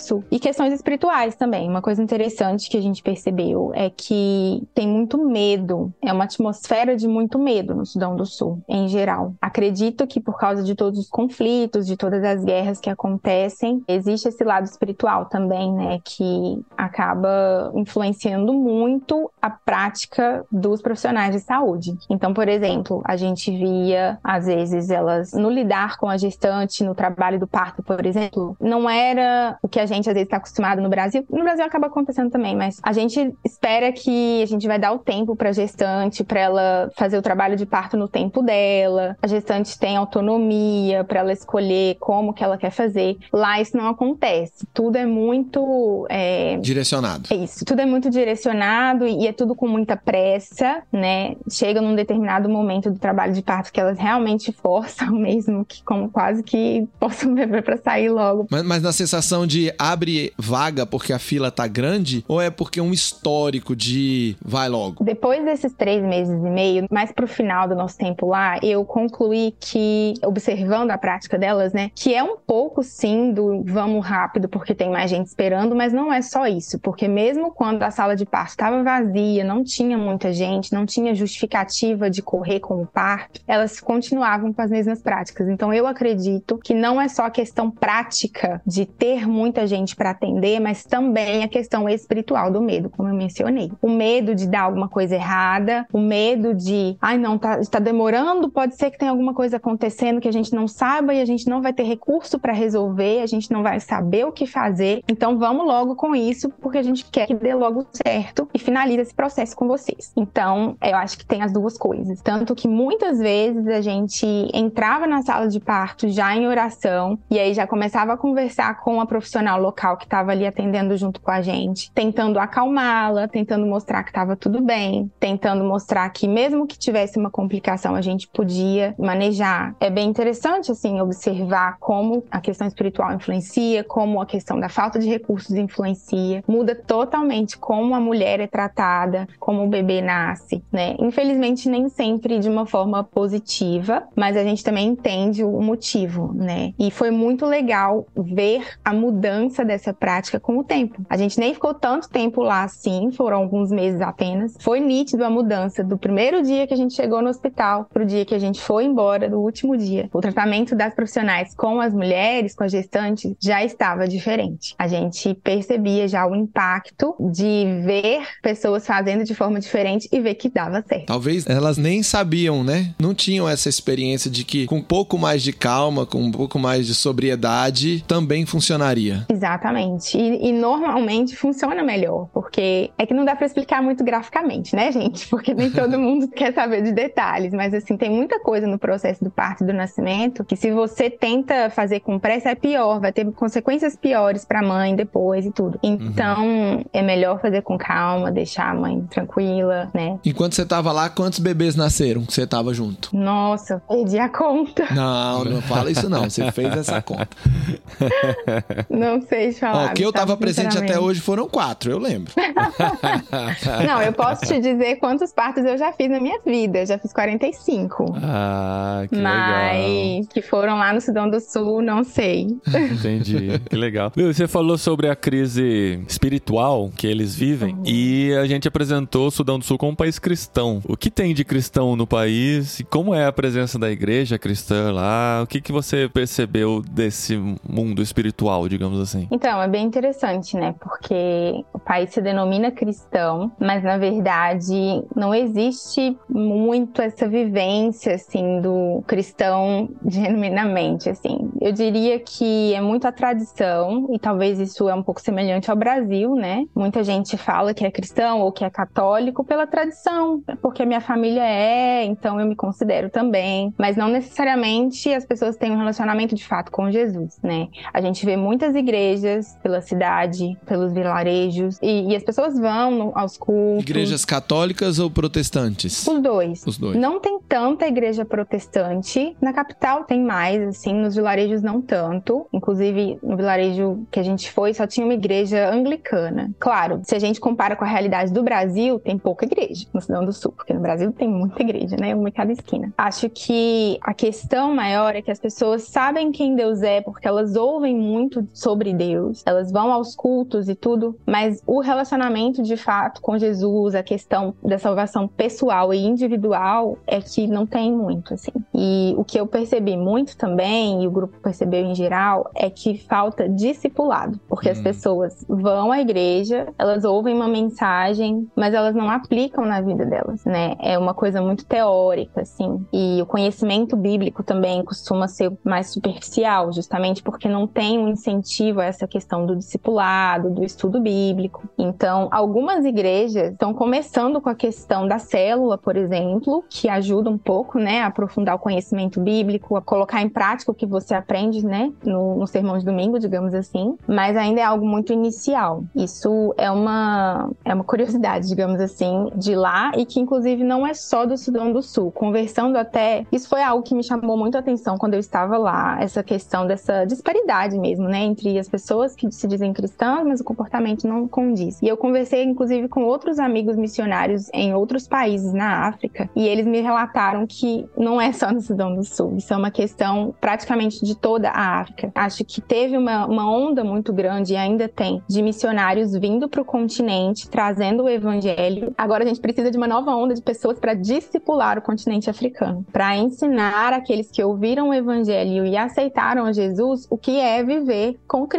recurso. E questões espirituais também. Uma coisa interessante que a gente percebeu é que tem muito medo, é uma atmosfera de muito medo no Sudão do Sul, em geral. Acredito que por causa de todos os conflitos, de todas as guerras que acontecem, existe esse lado espiritual também, né, que acaba influenciando muito a prática dos profissionais de saúde. Então, por exemplo, a gente via às vezes elas no lidar com a gestante, no trabalho do parto, por exemplo, não era o que a gente às vezes está acostumado no Brasil. No Brasil acaba acontecendo também, mas a gente espera que a gente vai dar o tempo para a gestante, para ela fazer o trabalho de parto no tempo dela. A gestante tem autonomia para ela escolher como que ela quer fazer. Lá isso não acontece. Tudo é muito é... direcionado. É isso. Tudo é muito direcionado e é tudo com muita pressa, né? Chega num determinado momento do trabalho de parto que elas realmente forçam (laughs) mesmo, que como quase que possam beber para sair logo. Mas, mas na sensação de abre vaga porque a fila tá grande ou é porque um histórico de vai logo? Depois desses três meses e meio, mais pro final do nosso tempo lá, eu concluí que, observando a prática delas, né, que é um pouco sim do vamos rápido porque tem mais gente esperando, mas não é só isso, porque mesmo quando a sala de parto estava vazia, não tinha muita gente, não tinha justificativa de correr com o parto, elas continuavam com as mesmas práticas. Então eu acredito que não é só questão prática de ter muita gente para atender, mas também a questão espiritual do medo, como eu mencionei. O medo de dar alguma coisa errada, o medo de, ai não, tá, está demorando, pode ser que tenha alguma coisa acontecendo que a gente não saiba e a gente não vai ter recurso para resolver, a gente não vai saber o que fazer. Então vamos logo com isso, porque a gente quer que dê logo certo e finalize esse processo com vocês. Então, eu acho que tem as duas coisas. Tanto que muitas vezes a gente entrava na sala de parto já em oração e aí já começava a conversar com a profissional local que estava ali atendendo junto com a gente, tentando acalmá-la, tentando mostrar que estava tudo bem, tentando mostrar que mesmo que tivesse uma complicação a gente podia manejar. É bem interessante assim observar como a questão espiritual influencia, como a questão da falta de recursos influencia, muda totalmente como a mulher é tratada, como o bebê nasce, né? Infelizmente nem sempre de uma forma positiva, mas a gente também entende o motivo, né? E foi muito legal ver a mudança dessa prática com o tempo. A gente nem ficou tanto tempo lá assim, foram alguns meses apenas. Foi nítido a mudança do primeiro dia que a gente chegou no hospital pro dia que a gente foi embora, do último dia. O tratamento das profissionais com as mulheres, com as gestantes, já estava diferente. A gente percebia já o impacto de ver pessoas fazendo de forma diferente e ver que dava certo. Talvez elas nem sabiam, né? Não tinham essa experiência de que com um pouco mais de calma, com um pouco mais de sobriedade, também funcionaria. Exatamente. E, e normalmente funciona melhor, porque é que não dá para explicar muito graficamente, né, gente? (laughs) Porque nem todo mundo (laughs) quer saber de detalhes, mas assim, tem muita coisa no processo do parto e do nascimento que se você tenta fazer com pressa é pior, vai ter consequências piores para a mãe depois e tudo. Então, uhum. é melhor fazer com calma, deixar a mãe tranquila, né? Enquanto você tava lá, quantos bebês nasceram que você tava junto? Nossa, perdi a conta. Não, não fala isso não, você fez essa conta. (laughs) Não sei falar. Ó, que eu tava presente até hoje foram quatro, eu lembro. (laughs) não, eu posso te dizer quantos partos eu já fiz na minha vida. Eu já fiz 45. Ah, que Mas legal. que foram lá no Sudão do Sul, não sei. (laughs) Entendi. que legal. Você falou sobre a crise espiritual que eles vivem uhum. e a gente apresentou o Sudão do Sul como um país cristão. O que tem de cristão no país e como é a presença da igreja cristã lá? O que, que você percebeu desse mundo espiritual, digamos assim? Então, é bem interessante, né? Porque o país se denomina cristão, mas na verdade não existe muito essa vivência, assim, do cristão (laughs) genuinamente, assim. Eu diria que é muito a tradição, e talvez isso é um pouco semelhante ao Brasil, né? Muita gente fala que é cristão ou que é católico pela tradição, porque a minha família é, então eu me considero também. Mas não necessariamente as pessoas têm um relacionamento de fato com Jesus, né? A gente vê muitas igrejas pela cidade, pelos vilarejos, e, e as pessoas vão aos cultos. Igrejas católicas ou protestantes? Os dois. Os dois. Não tem tanta igreja protestante. Na capital tem mais, assim, nos vilarejos não tanto. Inclusive, no vilarejo que a gente foi, só tinha uma igreja anglicana. Claro, se a gente compara com a realidade do Brasil, tem pouca igreja no Sudão do Sul, porque no Brasil tem muita igreja, né? Uma em cada esquina. Acho que a questão maior é que as pessoas sabem quem Deus é porque elas ouvem muito sobre Deus. Elas vão vão aos cultos e tudo, mas o relacionamento de fato com Jesus, a questão da salvação pessoal e individual é que não tem muito, assim. E o que eu percebi muito também, e o grupo percebeu em geral, é que falta discipulado, porque hum. as pessoas vão à igreja, elas ouvem uma mensagem, mas elas não aplicam na vida delas, né? É uma coisa muito teórica, assim. E o conhecimento bíblico também costuma ser mais superficial, justamente porque não tem um incentivo essa questão do discipulado, do estudo bíblico. Então, algumas igrejas estão começando com a questão da célula, por exemplo, que ajuda um pouco, né, a aprofundar o conhecimento bíblico, a colocar em prática o que você aprende, né, no, no sermão de domingo, digamos assim. Mas ainda é algo muito inicial. Isso é uma é uma curiosidade, digamos assim, de lá e que inclusive não é só do Sudão do Sul. Conversando até, isso foi algo que me chamou muito a atenção quando eu estava lá, essa questão dessa disparidade mesmo, né, entre as pessoas que se dizem cristãs, mas o comportamento não condiz. E eu conversei inclusive com outros amigos missionários em outros países na África e eles me relataram que não é só no Sudão do Sul, isso é uma questão praticamente de toda a África. Acho que teve uma, uma onda muito grande e ainda tem de missionários vindo para o continente, trazendo o evangelho. Agora a gente precisa de uma nova onda de pessoas para discipular o continente africano, para ensinar aqueles que ouviram o evangelho e aceitaram Jesus o que é viver com Cristo,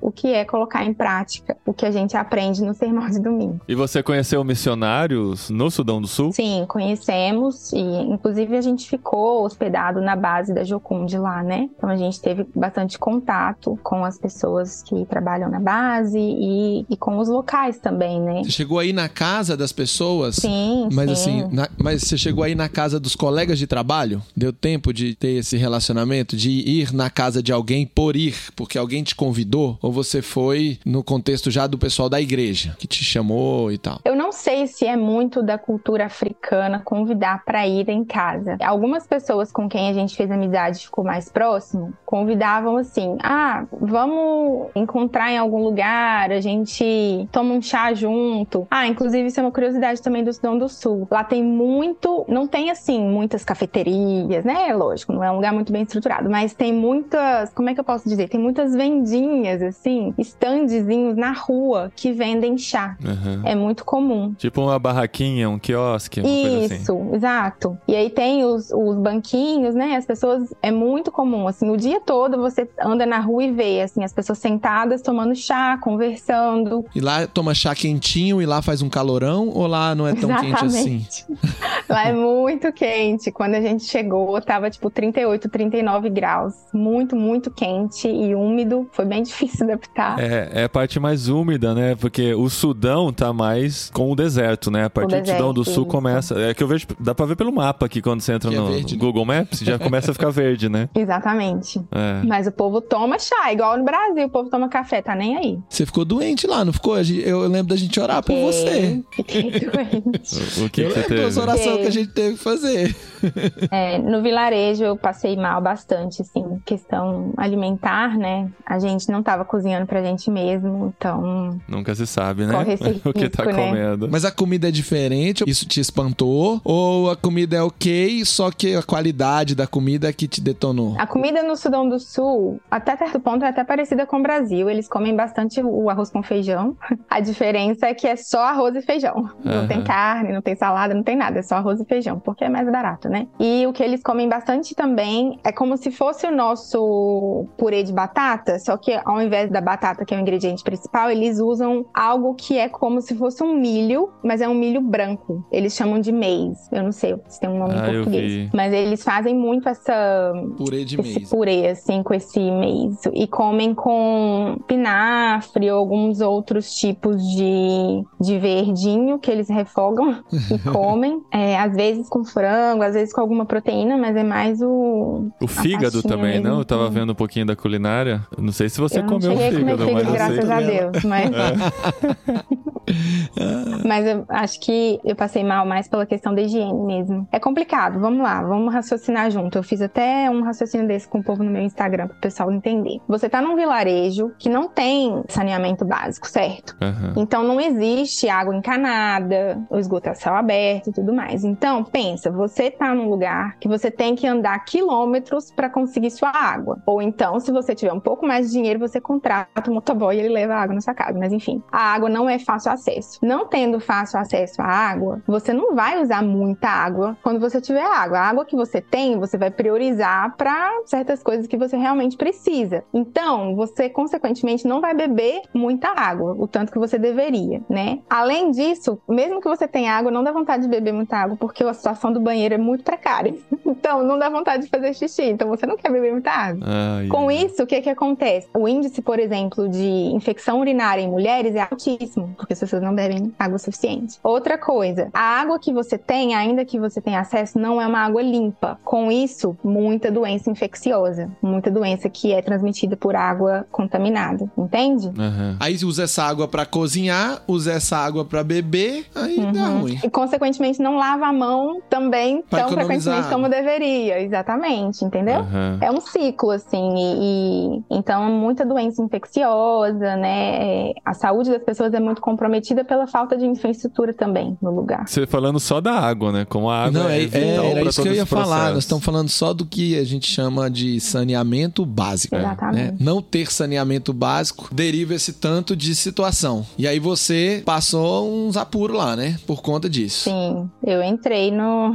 o que é colocar em prática o que a gente aprende no sermão de domingo. E você conheceu missionários no Sudão do Sul? Sim, conhecemos e inclusive a gente ficou hospedado na base da Jocum de lá, né? Então a gente teve bastante contato com as pessoas que trabalham na base e, e com os locais também, né? Você chegou aí na casa das pessoas? Sim, mas sim. assim, na, mas você chegou aí na casa dos colegas de trabalho? Deu tempo de ter esse relacionamento, de ir na casa de alguém por ir, porque alguém te convidou? Ou você foi no contexto já do pessoal da igreja que te chamou e tal? Eu não sei se é muito da cultura africana convidar para ir em casa. Algumas pessoas com quem a gente fez amizade ficou mais próximo, convidavam assim: "Ah, vamos encontrar em algum lugar, a gente toma um chá junto". Ah, inclusive isso é uma curiosidade também do Sudão do Sul. Lá tem muito, não tem assim muitas cafeterias, né? Lógico, não é um lugar muito bem estruturado, mas tem muitas, como é que eu posso dizer? Tem muitas vendinhas assim, standzinhos na rua que vendem chá. Uhum. É muito comum. Tipo uma barraquinha, um quiosque, uma Isso, coisa assim. exato. E aí tem os, os banquinhos, né? As pessoas, é muito comum, assim, o dia todo você anda na rua e vê, assim, as pessoas sentadas tomando chá, conversando. E lá toma chá quentinho e lá faz um calorão ou lá não é tão Exatamente. quente assim? (laughs) lá é muito quente. Quando a gente chegou, tava tipo 38, 39 graus. Muito, muito quente e úmido. Foi bem difícil adaptar. É, é a parte mais úmida, né? Porque o Sudão tá mais com o deserto, né? A partir do Sudão do Sul começa. É que eu vejo, dá pra ver pelo mapa aqui quando você entra que é no é verde, Google Maps, já começa a ficar verde, né? (laughs) Exatamente. É. Mas o povo toma chá, igual no Brasil, o povo toma café, tá nem aí. Você ficou doente lá, não ficou? Eu lembro da gente orar Fiquei. por você. Fiquei (laughs) doente. o, que, eu que você teve? orações que a gente teve que fazer. (laughs) É, no vilarejo eu passei mal bastante, assim, questão alimentar, né? A gente não tava cozinhando pra gente mesmo, então. Nunca se sabe, né? (laughs) o que tá né? comendo. Mas a comida é diferente? Isso te espantou? Ou a comida é ok, só que a qualidade da comida é que te detonou? A comida no Sudão do Sul, até certo ponto, é até parecida com o Brasil. Eles comem bastante o arroz com feijão. (laughs) A diferença é que é só arroz e feijão. Não tem carne, não tem salada, não tem nada. É só arroz e feijão, porque é mais barato, né? E o que eles comem bastante também é como se fosse o nosso purê de batata, só que ao invés da batata, que é o ingrediente principal, eles usam algo que é como se fosse um milho, mas é um milho branco. Eles chamam de maize. Eu não sei se tem um nome ah, em português. Mas eles fazem muito essa. Purê de esse maize. purê, assim, com esse maize. E comem com pinafre ou alguns outros tipos de, de verdinho que eles refogam e (laughs) comem. É, às vezes com frango, às vezes com alguma proteína, mas é mais o. O fígado também, mesmo. não? Eu tava vendo um pouquinho da culinária. Não sei se você eu comeu o fígado, fígado, mas. Graças a Deus, mas. É. (laughs) (laughs) Mas eu acho que eu passei mal mais pela questão da higiene mesmo. É complicado, vamos lá, vamos raciocinar junto. Eu fiz até um raciocínio desse com o povo no meu Instagram pro pessoal entender. Você tá num vilarejo que não tem saneamento básico, certo? Aham. Então não existe água encanada, o esgoto é a céu aberto e tudo mais. Então, pensa, você tá num lugar que você tem que andar quilômetros para conseguir sua água. Ou então, se você tiver um pouco mais de dinheiro, você contrata um motoboy e ele leva a água na sua casa. Mas enfim, a água não é fácil acesso. Não tendo fácil acesso à água, você não vai usar muita água quando você tiver água. A água que você tem, você vai priorizar para certas coisas que você realmente precisa. Então, você consequentemente não vai beber muita água, o tanto que você deveria, né? Além disso, mesmo que você tenha água, não dá vontade de beber muita água porque a situação do banheiro é muito precária. (laughs) Então, não dá vontade de fazer xixi, então você não quer beber muita água. Ai, Com ai. isso, o que que acontece? O índice, por exemplo, de infecção urinária em mulheres é altíssimo, porque as pessoas não bebem água suficiente. Outra coisa, a água que você tem, ainda que você tenha acesso, não é uma água limpa. Com isso, muita doença infecciosa, muita doença que é transmitida por água contaminada, entende? Aham. Aí usa essa água pra cozinhar, usa essa água pra beber, aí dá Uhum. ruim. E, consequentemente, não lava a mão também Pra tão frequentemente como deveria. Exatamente, entendeu? Aham. É um ciclo, assim, e, e- então muita doença infecciosa, né? É, A saúde das pessoas é muito comprometida pela falta de infraestrutura também no lugar. Você falando só da água, né? Como a água Não, é, é, vital é, era isso que eu ia falar. Nós estamos falando só do que a gente chama de saneamento básico. né? Exatamente. Não ter saneamento básico deriva esse tanto de situação. E aí você passou uns apuros lá, né? Por conta disso. Sim, eu entrei no,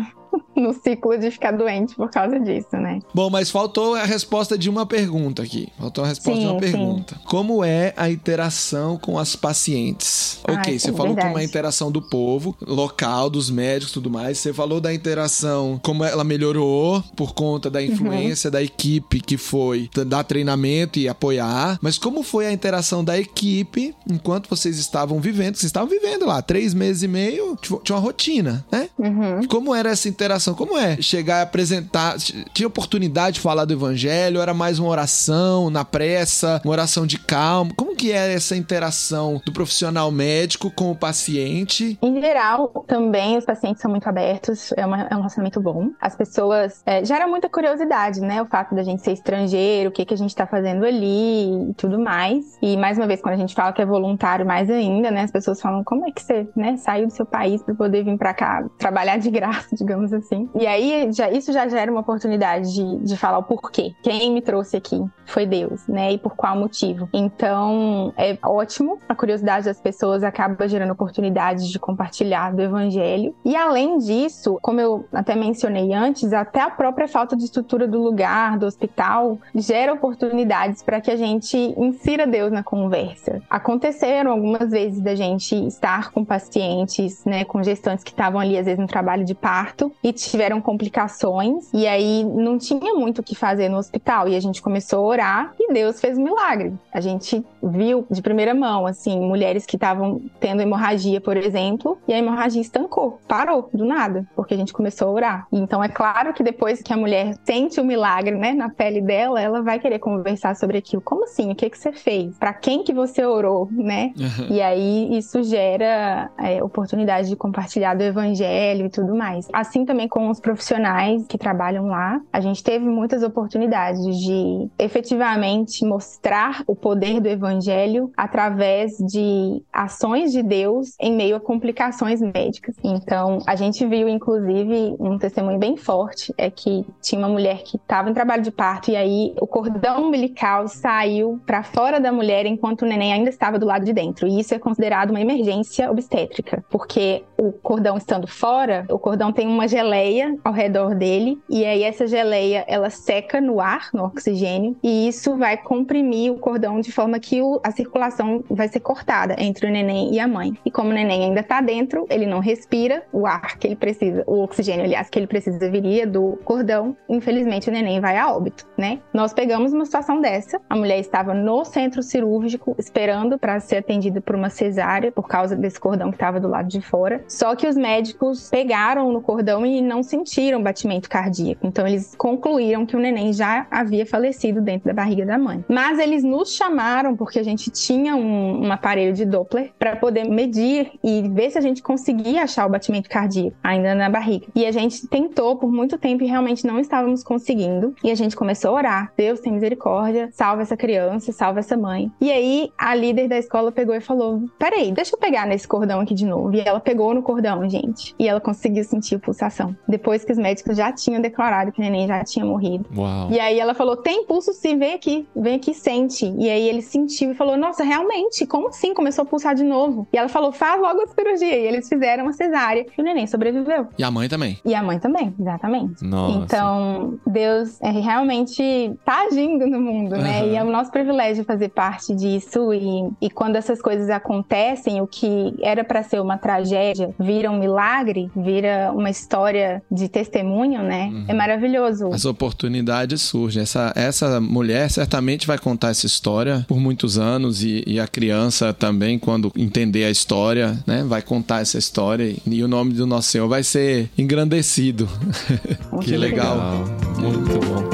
no ciclo de ficar doente por causa disso, né? Bom, mas faltou a resposta de uma pergunta aqui. Faltou a resposta de Sim, uma sim. pergunta. Como é a interação com as pacientes? Ah, ok, sim, você falou verdade. como é a interação do povo, local, dos médicos e tudo mais. Você falou da interação, como ela melhorou por conta da influência da equipe que foi dar treinamento e apoiar. Mas como foi a interação da equipe enquanto vocês estavam vivendo? Vocês estavam vivendo lá, três meses e meio, tinha tinha uma rotina, né? Uhum. Como era essa interação? Como é chegar a apresentar? Tinha oportunidade de falar do evangelho? Era mais uma oração na pressa, uma oração de calma? Como que é essa interação do profissional médico com o paciente? Em geral, também os pacientes são muito abertos, é, uma- é um relacionamento bom. As pessoas é, gera muita curiosidade, né? O fato da gente ser estrangeiro, o que, que a gente tá fazendo ali e tudo mais. E mais uma vez, quando a gente fala que é voluntário, mais ainda, né? As pessoas falam, como é que você né, saiu do seu país para poder vir para cá trabalhar de graça, (laughs) digamos assim. E aí, já, isso já gera uma oportunidade de, de falar o porquê. Quem me trouxe aqui foi Deus, né? E por qual motivo. Então, é ótimo. A curiosidade das pessoas acaba gerando oportunidades de compartilhar do evangelho. E além disso, como eu até mencionei antes, até a própria falta de estrutura do lugar, do hospital, gera oportunidades para que a gente insira Deus na conversa. Aconteceram algumas vezes da gente estar com pacientes, né, com gestantes que estavam ali às vezes no trabalho de parto e tiveram complicações e aí não tinha muito o que fazer no hospital e a gente começou a orar e Deus fez um milagre. A gente viu de primeira mão assim mulheres que estavam tendo hemorragia, por exemplo, e a hemorragia estancou, parou do nada, porque a gente começou a orar. Então é claro que depois que a mulher sente o milagre, né, na pele dela, ela vai querer conversar sobre aquilo. Como assim? O que que você fez? Para quem que você orou, né? E aí isso gera é, oportunidade de compartilhar do evangelho e tudo mais. Assim também com os profissionais que trabalham lá, a gente teve muitas oportunidades de efetivamente mostrar o poder do evangelho através de ações de Deus em meio a complicações médicas. Então, a gente viu inclusive um testemunho bem forte é que tinha uma mulher que estava em trabalho de parto e aí o cordão umbilical saiu para fora da mulher enquanto o neném ainda estava do lado de dentro. E isso é considerado uma emergência obstétrica, porque o cordão estando fora, o cordão tem uma geleia ao redor dele e aí essa geleia ela seca no ar, no oxigênio, e isso vai comprimir o cordão de forma que o- a circulação vai ser cortada entre o neném e a mãe. E como o neném ainda está dentro, ele não respira o ar que ele precisa, o oxigênio, aliás, que ele precisa viria do cordão. Infelizmente, o neném vai a óbito, né? Nós pegamos uma situação dessa. A mulher estava no centro cirúrgico esperando para ser atendida por uma cesárea por causa desse cordão que estava do lado de fora. Só que os médicos pegaram no cordão e não sentiram batimento cardíaco. Então eles concluíram que o neném já havia falecido dentro da barriga da mãe. Mas eles nos chamaram porque a gente tinha um, um aparelho de Doppler para poder medir e ver se a gente conseguia achar o batimento cardíaco ainda na barriga. E a gente tentou por muito tempo e realmente não estávamos conseguindo. E a gente começou a orar: Deus tem misericórdia, salva essa criança, salva essa mãe. E aí a líder da escola pegou e falou: Peraí, deixa eu pegar nesse cordão aqui de novo. E ela pegou no cordão, gente. E ela conseguiu sentir a pulsação. Depois que os médicos já tinham declarado que o neném já tinha morrido. Uau. E aí ela falou: Tem pulso sim, vem aqui, vem aqui, sente. E aí ele sentiu e falou: Nossa, realmente, como assim? Começou a pulsar de novo. E ela falou: Faz logo a cirurgia. E eles fizeram a cesárea. E o neném sobreviveu. E a mãe também. E a mãe também, exatamente. Nossa. Então, Deus é, realmente tá agindo no mundo, né? Uhum. E é o nosso privilégio fazer parte disso. E, e quando essas coisas acontecem, o que era para ser uma tragédia vira um milagre, vira uma história de testemunho, né? Uhum. É maravilhoso. As oportunidades surgem. Essa, essa mulher certamente vai contar essa história por muitos anos e, e a criança também, quando entender a história, né, vai contar essa história e, e o nome do nosso Senhor vai ser engrandecido. (laughs) Muito que legal. Muito bom.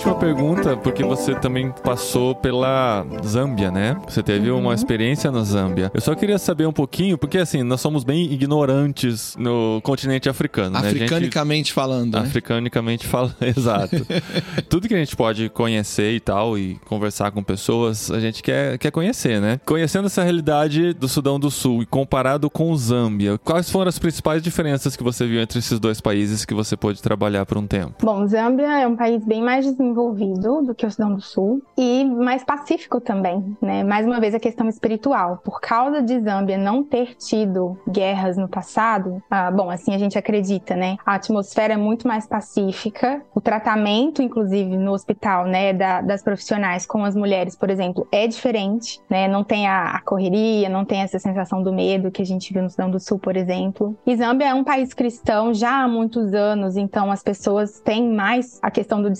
Última pergunta, porque você também passou pela Zâmbia, né? Você teve uma experiência na Zâmbia. Eu só queria saber um pouquinho, porque assim, nós somos bem ignorantes no continente africano, né? A gente- Africanicamente falando, né? Africanicamente fala, (laughs) exato. (laughs) Tudo que a gente pode conhecer e tal, e conversar com pessoas, a gente quer, quer conhecer, né? Conhecendo essa realidade do Sudão do Sul e comparado com o Zâmbia, quais foram as principais diferenças que você viu entre esses dois países que você pôde trabalhar por um tempo? Bom, Zâmbia é um país bem mais desenvolvido do que o Sudão do Sul e mais pacífico também, né? Mais uma vez a questão espiritual. Por causa de Zâmbia não ter tido guerras no passado, ah, bom, assim a gente acredita, né? A atmosfera é muito mais pacífica. O tratamento, inclusive, no hospital, né, da- das profissionais com as mulheres, por exemplo, é diferente, né? Não tem a, a correria, não tem essa sensação do medo que a gente viu no Sudão do Sul, por exemplo. E Zâmbia é um país cristão já há muitos anos, então as pessoas têm mais a questão do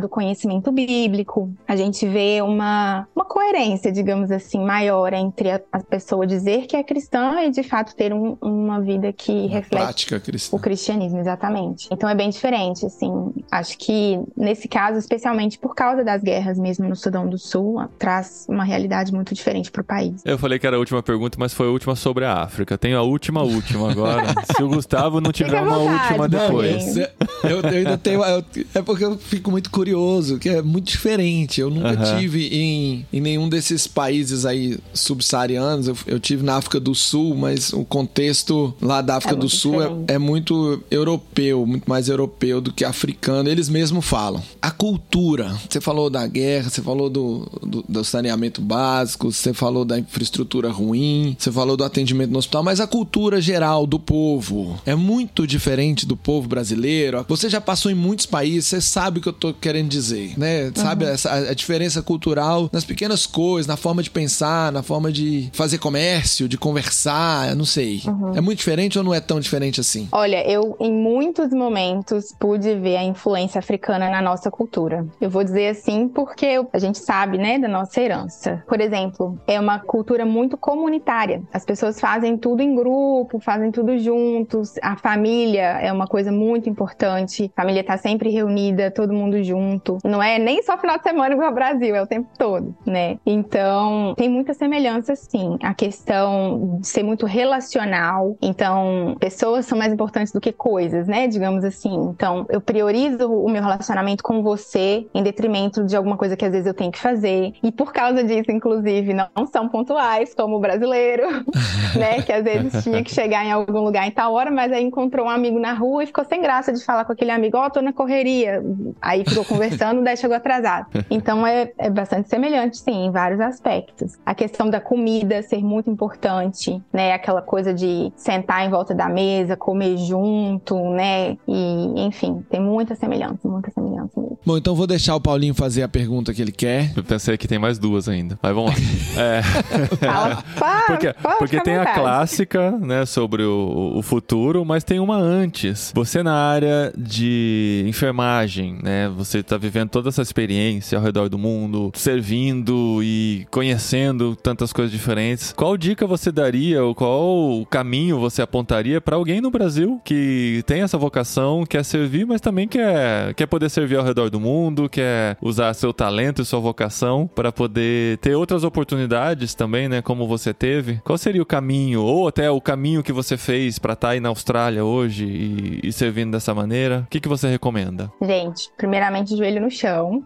do conhecimento bíblico. A gente vê uma, uma coerência, digamos assim, maior entre a, a pessoa dizer que é cristã e de fato ter um- uma vida que Na reflete o cristianismo, exatamente. Então é bem diferente, assim. Acho que nesse caso, especialmente por causa das guerras mesmo no Sudão do Sul, traz uma realidade muito diferente para o país. Eu falei que era a última pergunta, mas foi a última sobre a África. Tenho a última última agora. (laughs) Se o Gustavo não tiver uma vontade, última depois. Cê- Eu, eu ainda tenho. eu- é porque eu fico muito curioso, que é muito diferente. Eu nunca Aham. tive em, em nenhum desses países aí subsaarianos. Eu, eu tive na África do Sul, mas o contexto lá da África É do muito Sul é, é muito europeu, muito mais europeu do que africano. Eles mesmos falam. A cultura. Você falou da guerra, você falou do, do, do saneamento básico, você falou da infraestrutura ruim, você falou do atendimento no hospital, mas a cultura geral do povo é muito diferente do povo brasileiro. Você já passou em muitos países, você sabe que eu tô querendo dizer, né? Sabe essa, a, diferença cultural nas pequenas coisas, na forma de pensar, na forma de fazer comércio, de conversar, eu não sei. É muito diferente ou não é tão diferente assim? Olha, eu em muitos momentos pude ver a influência africana na nossa cultura. Eu vou dizer assim porque a gente sabe, né, da nossa herança. Por exemplo, é uma cultura muito comunitária. As pessoas fazem tudo em grupo, fazem tudo juntos. A família é uma coisa muito importante. A família tá sempre reunida, todo mundo junto. Não é nem só final de semana igual ao Brasil, é o tempo todo, né? Então, tem muita semelhança sim. A questão de ser muito relacional. Então, pessoas são mais importantes do que coisas, né? Digamos assim. Então, eu priorizo o meu relacionamento com você em detrimento de alguma coisa que às vezes eu tenho que fazer. E por causa disso, inclusive, não são pontuais, como o brasileiro, (laughs) né? Que às vezes tinha que chegar em algum lugar em tal hora, mas aí encontrou um amigo na rua e ficou sem graça de falar com aquele amigo: Ó, tô na correria. Aí ficou conversando, daí chegou atrasado. Então é, é bastante semelhante, sim, em vários aspectos. A questão da comida ser muito importante, né? Aquela coisa de sentar em volta da mesa, comer junto, né? E, enfim, tem muita semelhança, muita semelhança mesmo. Bom, então vou deixar o Paulinho fazer a pergunta que ele quer. Eu pensei que tem mais duas ainda. Mas vamos lá. (laughs) É. Fala, Porque, pode porque tem a clássica, né, sobre o, o futuro, mas tem uma antes. Você na área de enfermagem, né, você tá vivendo toda essa experiência ao redor do mundo, servindo e conhecendo tantas coisas diferentes. Qual dica você daria ou qual caminho você apontaria para alguém no Brasil que tem essa vocação, quer servir, mas também quer, quer poder servir ao redor do mundo, quer usar seu talento e sua vocação para poder ter outras oportunidades também, né, como você teve? Qual seria o caminho ou até o caminho que você fez para estar aí na Austrália hoje e, e servindo dessa maneira? O que, que você recomenda? Gente, primeiramente joelho no chão,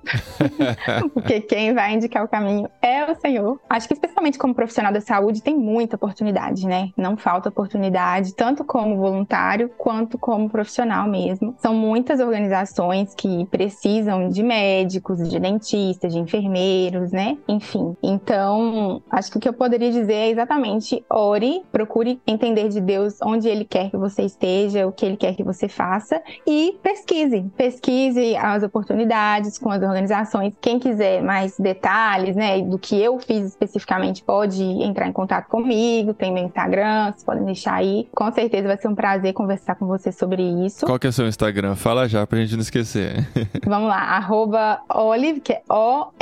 (laughs) porque quem vai indicar o caminho é o Senhor. Acho que especialmente como profissional da saúde tem muita oportunidade, né? Não falta oportunidade, tanto como voluntário quanto como profissional mesmo. São muitas organizações que precisam de médicos, de dentistas, de enfermeiros, né? Enfim. Então, acho que o que eu poderia dizer é exatamente ore, procure entender de Deus onde ele quer que você esteja, o que ele quer que você faça e pesquise. Pesquise as oportunidades com as organizações. Quem quiser mais detalhes, né, do que eu fiz especificamente, pode entrar em contato comigo. Tem meu Instagram, vocês podem deixar aí. Com certeza vai ser um prazer conversar com você sobre isso. Qual que é o seu Instagram? Fala já pra gente não esquecer. (laughs) Vamos lá, arroba Olive, que é O-L-I-V-E,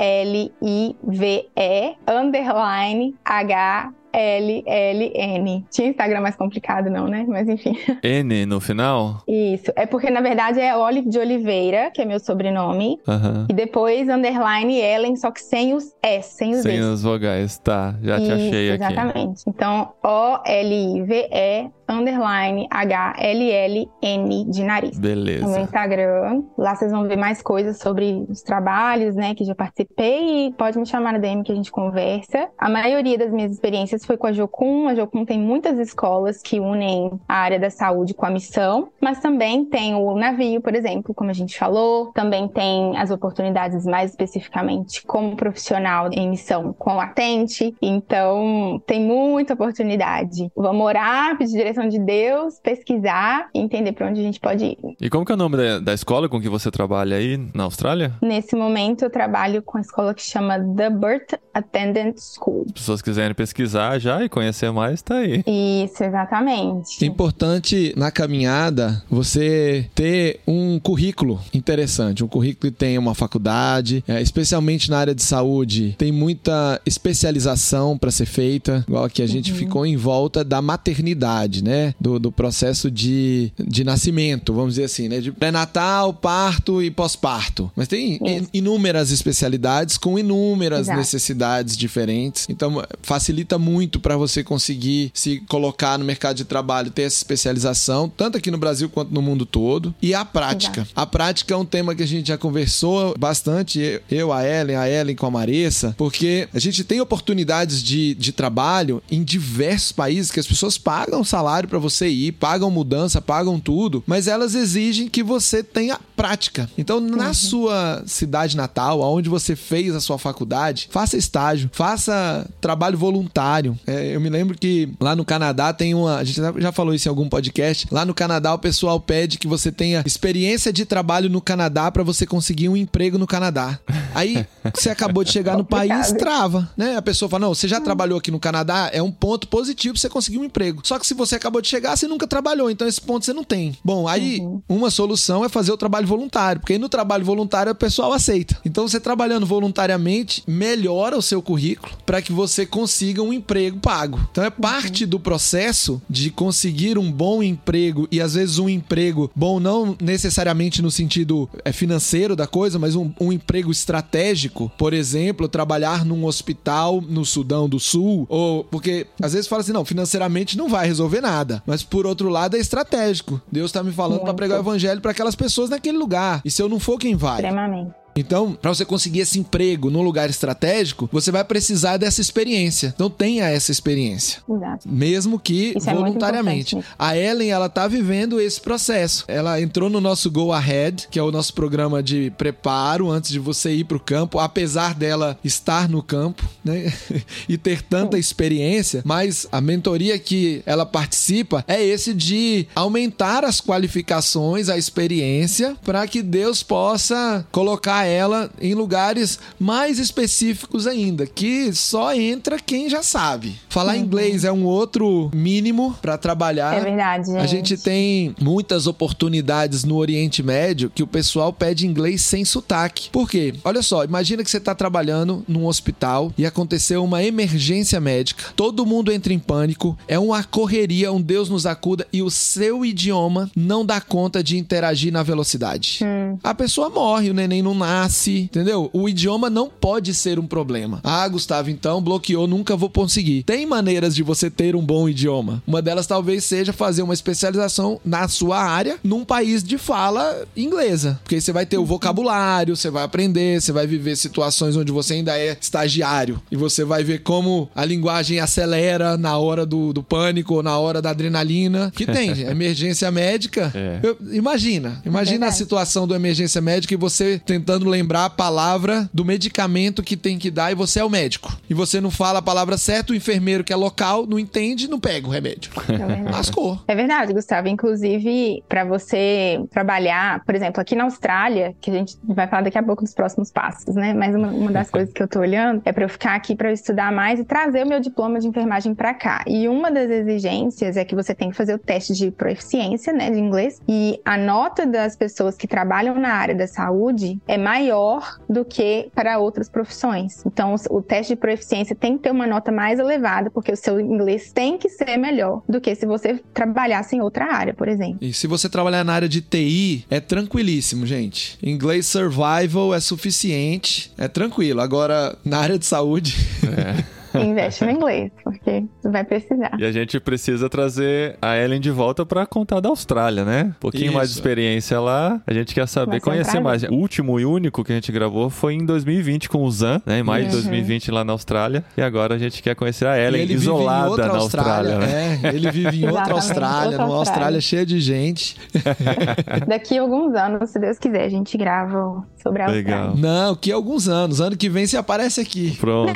underline H. L-L-N. Tinha Instagram mais complicado, não, né? Mas enfim. (laughs) N no final? Isso. É porque, na verdade, é Olive de Oliveira, que é meu sobrenome. Aham. E depois, underline Ellen, só que sem os S, sem os Sem S. as vogais, tá. Já te achei Isso, aqui. Exatamente. Então, O-L-I-V-E, underline H-L-L-N de nariz. no meu Beleza. Instagram. Lá vocês vão ver mais coisas sobre os trabalhos, né, que já participei e pode me chamar na DM que a gente conversa. A maioria das minhas experiências foi com a Jocum. A Jocum tem muitas escolas que unem a área da saúde com a missão, mas também tem o navio, por exemplo, como a gente falou. Também tem as oportunidades mais especificamente como profissional em missão com a Tente. Então, tem muita oportunidade. Vamos orar, pedir direção de Deus, pesquisar e entender para onde a gente pode ir. E como que é o nome da, da escola com que você trabalha aí na Austrália? Nesse momento, eu trabalho com a escola que chama The Birth Attendant School. Se as pessoas quiserem pesquisar já e conhecer mais, tá aí. Isso, exatamente. É importante na caminhada você ter um currículo interessante, um currículo que tenha uma faculdade, é, especialmente na área de saúde, tem muita especialização para ser feita, igual que a gente ficou em volta da maternidade, né? Do, do processo de, de nascimento, vamos dizer assim, né? De pré-natal, parto e pós-parto. Mas tem Isso. inúmeras especialidades com inúmeras Exato. necessidades diferentes. Então, facilita muito para você conseguir se colocar no mercado de trabalho, ter essa especialização, tanto aqui no Brasil quanto no mundo todo. E a prática. Exato. A prática é um tema que a gente já conversou bastante, eu, a Ellen, a Ellen com a Marissa, porque a gente tem oportunidades de, de trabalho em diversos países que as pessoas pagam salário para você ir, pagam mudança, pagam tudo, mas elas exigem que você tenha prática. Então, na sua cidade natal, aonde você fez a sua faculdade, faça estágio, faça trabalho voluntário. É, eu me lembro que lá no Canadá tem uma. A gente já falou isso em algum podcast. Lá no Canadá, o pessoal pede que você tenha experiência de trabalho no Canadá para você conseguir um emprego no Canadá. Aí, (laughs) você acabou de chegar no país, trava, né? A pessoa fala: não, você já trabalhou aqui no Canadá, é um ponto positivo pra você conseguir um emprego. Só que se você acabou de chegar, você nunca trabalhou, então esse ponto você não tem. Bom, aí uma solução é fazer o trabalho voluntário, porque aí no trabalho voluntário o pessoal aceita. Então você trabalhando voluntariamente melhora o seu currículo para que você consiga um emprego pago. Então é parte do processo de conseguir um bom emprego e às vezes um emprego bom não necessariamente no sentido é, financeiro da coisa, mas um, um emprego estratégico. Por exemplo, trabalhar num hospital no Sudão do Sul, ou porque às vezes fala assim, não, financeiramente não vai resolver nada, mas por outro lado é estratégico. Deus tá me falando para pregar o evangelho para aquelas pessoas naquele lugar. E se eu não for quem vai? Extremamente. Então, para você conseguir esse emprego num lugar estratégico, você vai precisar dessa experiência. Então, tenha essa experiência. Exato. Mesmo que Isso é voluntariamente. importante. a Ellen, ela tá vivendo esse processo. Ela entrou no nosso Go Ahead, que é o nosso programa de preparo antes de você ir pro campo, apesar dela estar no campo, né? (laughs) e ter tanta experiência, mas a mentoria que ela participa é esse de aumentar as qualificações, a experiência, para que Deus possa colocar ela em lugares mais específicos ainda, que só entra quem já sabe. Falar inglês é um outro mínimo para trabalhar. É verdade, gente. A gente tem muitas oportunidades no Oriente Médio que o pessoal pede inglês sem sotaque. Por quê? Olha só, imagina que você está trabalhando num hospital e aconteceu uma emergência médica. Todo mundo entra em pânico, é uma correria, um Deus nos acuda e o seu idioma não dá conta de interagir na velocidade. A pessoa morre, o neném não nasce, entendeu? O idioma não pode ser um problema. Ah, Gustavo, então bloqueou, nunca vou conseguir. Tem maneiras de você ter um bom idioma. Uma delas talvez seja fazer uma especialização na sua área num país de fala inglesa. Porque aí você vai ter o vocabulário, você vai aprender, você vai viver situações onde você ainda é estagiário. E você vai ver como a linguagem acelera na hora do, do pânico ou na hora da adrenalina. Que tem, (laughs) emergência médica. É. Eu- imagina, imagina a verdade. situação do emergência médica e você tentando lembrar a palavra do medicamento que tem que dar e você é o médico. E você não fala a palavra certa, o enfermeiro que é local não entende, não pega o remédio. (laughs) É verdade. Lascou. É verdade, Gustavo. Inclusive, para você trabalhar, por exemplo, aqui na Austrália, que a gente vai falar daqui a pouco dos próximos passos, né? Mas uma, uma das (laughs) coisas que eu tô olhando é para eu ficar aqui para estudar mais e trazer o meu diploma de enfermagem para cá. E uma das exigências é que você tem que fazer o teste de proficiência, né, de inglês. E a nota das pessoas que trabalham na área da saúde é maior do que para outras profissões. Então, o teste de proficiência tem que ter uma nota mais elevada, porque o seu inglês tem que ser melhor do que se você trabalhasse em outra área, por exemplo. E se você trabalhar na área de TI, é tranquilíssimo, gente. Inglês survival é suficiente, é tranquilo. Agora, na área de saúde, (laughs) Investe no inglês, porque você vai precisar. E a gente precisa trazer a Ellen de volta pra contar da Austrália, né? Um pouquinho mais de Isso. experiência lá. A gente quer saber, conhecer mais. O último e único que a gente gravou foi em 2020 com o Zan, né? Em maio de Uhum. 2020 lá na Austrália. E agora a gente quer conhecer a Ellen isolada na Austrália, né? É, ele vive em outra Austrália, outra numa Austrália Austrália. cheia de gente. (laughs) Daqui a alguns anos, se Deus quiser, a gente grava sobre a Legal. Austrália. Não, que alguns anos. Ano que vem você aparece aqui. Pronto.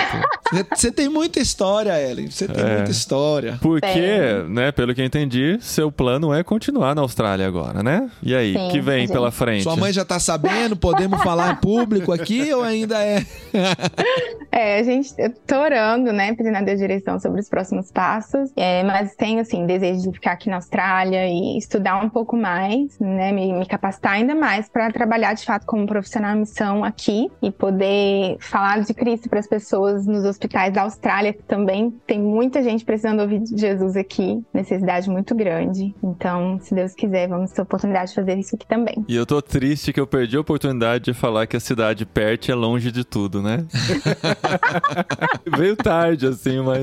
Você- Você tem muita história, Ellen. Você tem É. muita história. Porque, É. né, pelo que eu entendi, seu plano é continuar na Austrália agora, né? E aí, Sim, que vem gente. pela frente? Sua mãe já tá sabendo? Podemos falar em público aqui ou ainda é? (laughs) É, a gente eu tô orando, né, pedindo a Deus direção sobre os próximos passos, é, mas tenho, assim, desejo de ficar aqui na Austrália e estudar um pouco mais, né, me, me capacitar ainda mais para trabalhar de fato como profissional em missão aqui e poder falar de Cristo para as pessoas nos hospitais da Austrália, que também tem muita gente precisando ouvir de Jesus aqui, necessidade muito grande. Então, se Deus quiser, vamos ter a oportunidade de fazer isso aqui também. E eu tô triste que eu perdi a oportunidade de falar que a cidade Perth é longe de tudo, né? (laughs) (laughs) Veio tarde, assim, mas.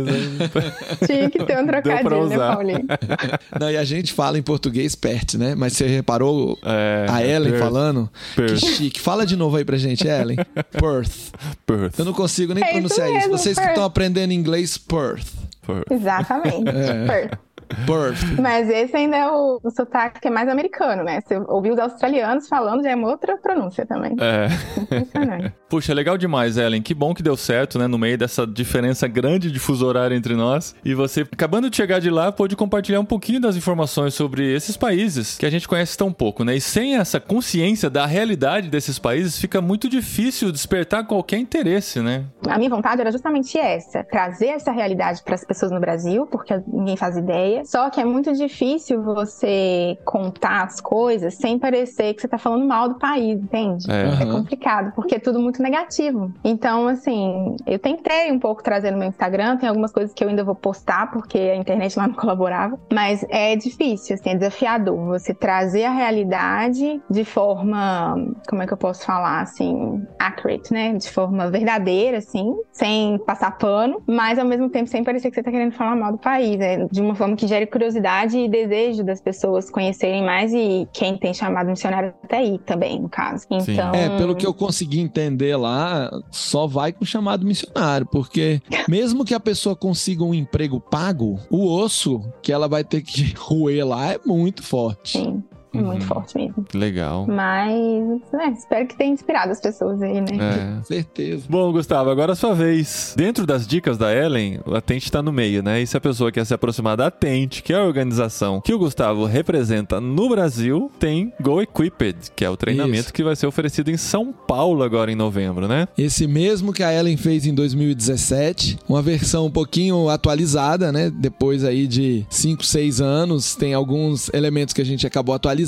(laughs) Tinha que ter um trocadilho, né. Paulinho? (laughs) Não, e a gente fala em português perto, né? Mas você reparou É, a Ellen Perth, falando? Perth. Que chique. Fala de novo aí pra gente, Ellen. Perth. Perth. Eu não consigo nem É isso pronunciar isso. mesmo, Vocês que Perth. estão aprendendo inglês, Perth. Perth. Exatamente. É. Perth. Perth. Mas esse ainda é o, o sotaque que é mais americano, né? Você ouvir os australianos falando já é uma outra pronúncia também. É. Impressionante. (laughs) Puxa, legal demais, Ellen. Que bom que deu certo, né? No meio dessa diferença grande de fuso horário entre nós. E você, acabando de chegar de lá, pôde compartilhar um pouquinho das informações sobre esses países que a gente conhece tão pouco, né? E sem essa consciência da realidade desses países, fica muito difícil despertar qualquer interesse, né? A minha vontade era justamente essa: trazer essa realidade para as pessoas no Brasil, porque ninguém faz ideia. Só que é muito difícil você contar as coisas sem parecer que você tá falando mal do país, entende? É. É complicado, porque é tudo muito negativo. Então, assim, eu tentei um pouco trazer no meu Instagram, tem algumas coisas que eu ainda vou postar, porque a internet lá não (laughs) colaborava, mas é difícil, assim, é desafiador você trazer a realidade de forma, como é que eu posso falar, assim, accurate, né? De forma verdadeira, assim, sem passar pano, mas ao mesmo tempo sem parecer que você tá querendo falar mal do país, é de uma forma que que gere curiosidade e desejo das pessoas conhecerem mais e quem tem chamado missionário até aí também, no caso. Então, É, pelo que eu consegui entender lá, só vai com chamado missionário, porque (laughs) mesmo que a pessoa consiga um emprego pago, o osso que ela vai ter que (laughs) roer lá é muito forte. sim, é muito Uhum. forte mesmo. Legal. Mas, né, espero que tenha inspirado as pessoas aí, né? É. Certeza. Bom, Gustavo, agora é a sua vez. Dentro das dicas da Ellen, a Tente tá no meio, né? E se a pessoa quer se aproximar da Tente, que é a organização que o Gustavo representa no Brasil, tem Go Equipped, que é o treinamento Isso. que vai ser oferecido em São Paulo agora em novembro, né? Esse mesmo que a Ellen fez em 2017, uma versão um pouquinho atualizada, né? Depois aí de 5, 6 anos, tem alguns elementos que a gente acabou atualizando.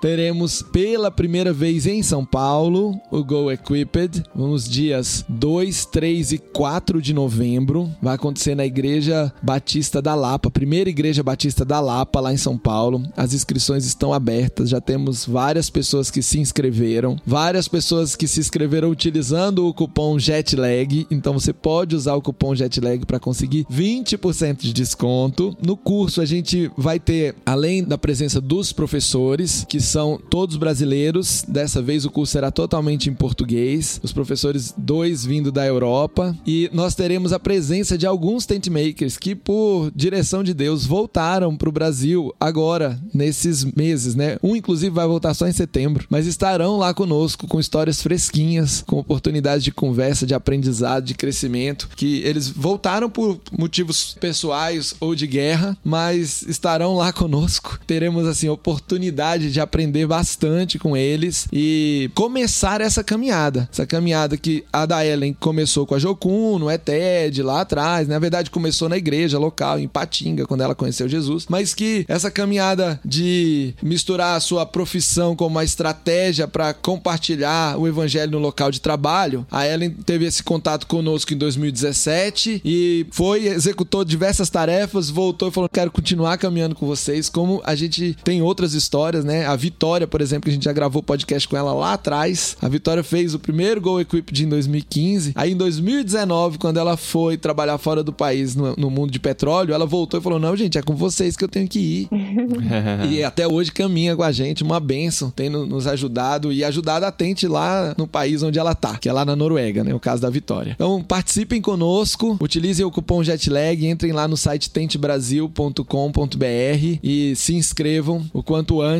Teremos pela primeira vez em São Paulo o Go Equipped, nos dias 2, 3 e 4 de novembro. Vai acontecer na Igreja Batista da Lapa, primeira Igreja Batista da Lapa, lá em São Paulo. As inscrições estão abertas, já temos várias pessoas que se inscreveram, várias pessoas que se inscreveram utilizando o cupom JETLAG, então você pode usar o cupom JETLAG para conseguir 20% de desconto. No curso a gente vai ter, além da presença dos professores, que são todos brasileiros, dessa vez o curso será totalmente em português, os professores dois vindo da Europa, e nós teremos a presença de alguns tent makers que, por direção de Deus, voltaram para o Brasil agora, nesses meses, né? Um, inclusive, vai voltar só em setembro, mas estarão lá conosco com histórias fresquinhas, com oportunidades de conversa, de aprendizado, de crescimento, que eles voltaram por motivos pessoais ou de guerra, mas estarão lá conosco. Teremos, assim, oportunidade de aprender bastante com eles e começar essa caminhada. Essa caminhada que a da Ellen começou com a Jocum, no ETED, lá atrás. Na verdade, começou na igreja local, em Patinga, quando ela conheceu Jesus. Mas que essa caminhada de misturar a sua profissão com uma estratégia para compartilhar o evangelho no local de trabalho, a Ellen teve esse contato conosco em 2017 e foi, executou diversas tarefas, voltou e falou: quero continuar caminhando com vocês. Como a gente tem outras histórias, né? A Vitória, por exemplo, que a gente já gravou podcast com ela lá atrás. A Vitória fez o primeiro Go Equipped em 2015. Aí em 2019, quando ela foi trabalhar fora do país no, no mundo de petróleo, ela voltou e falou: Não, gente, é com vocês que eu tenho que ir. (laughs) e até hoje caminha com a gente, uma benção, tem no- nos ajudado e ajudado a Tente lá no país onde ela tá, que é lá na Noruega, né? O caso da Vitória. Então participem conosco, utilizem o cupom JETLAG, entrem lá no site tentebrasil.com.br e se inscrevam o quanto antes.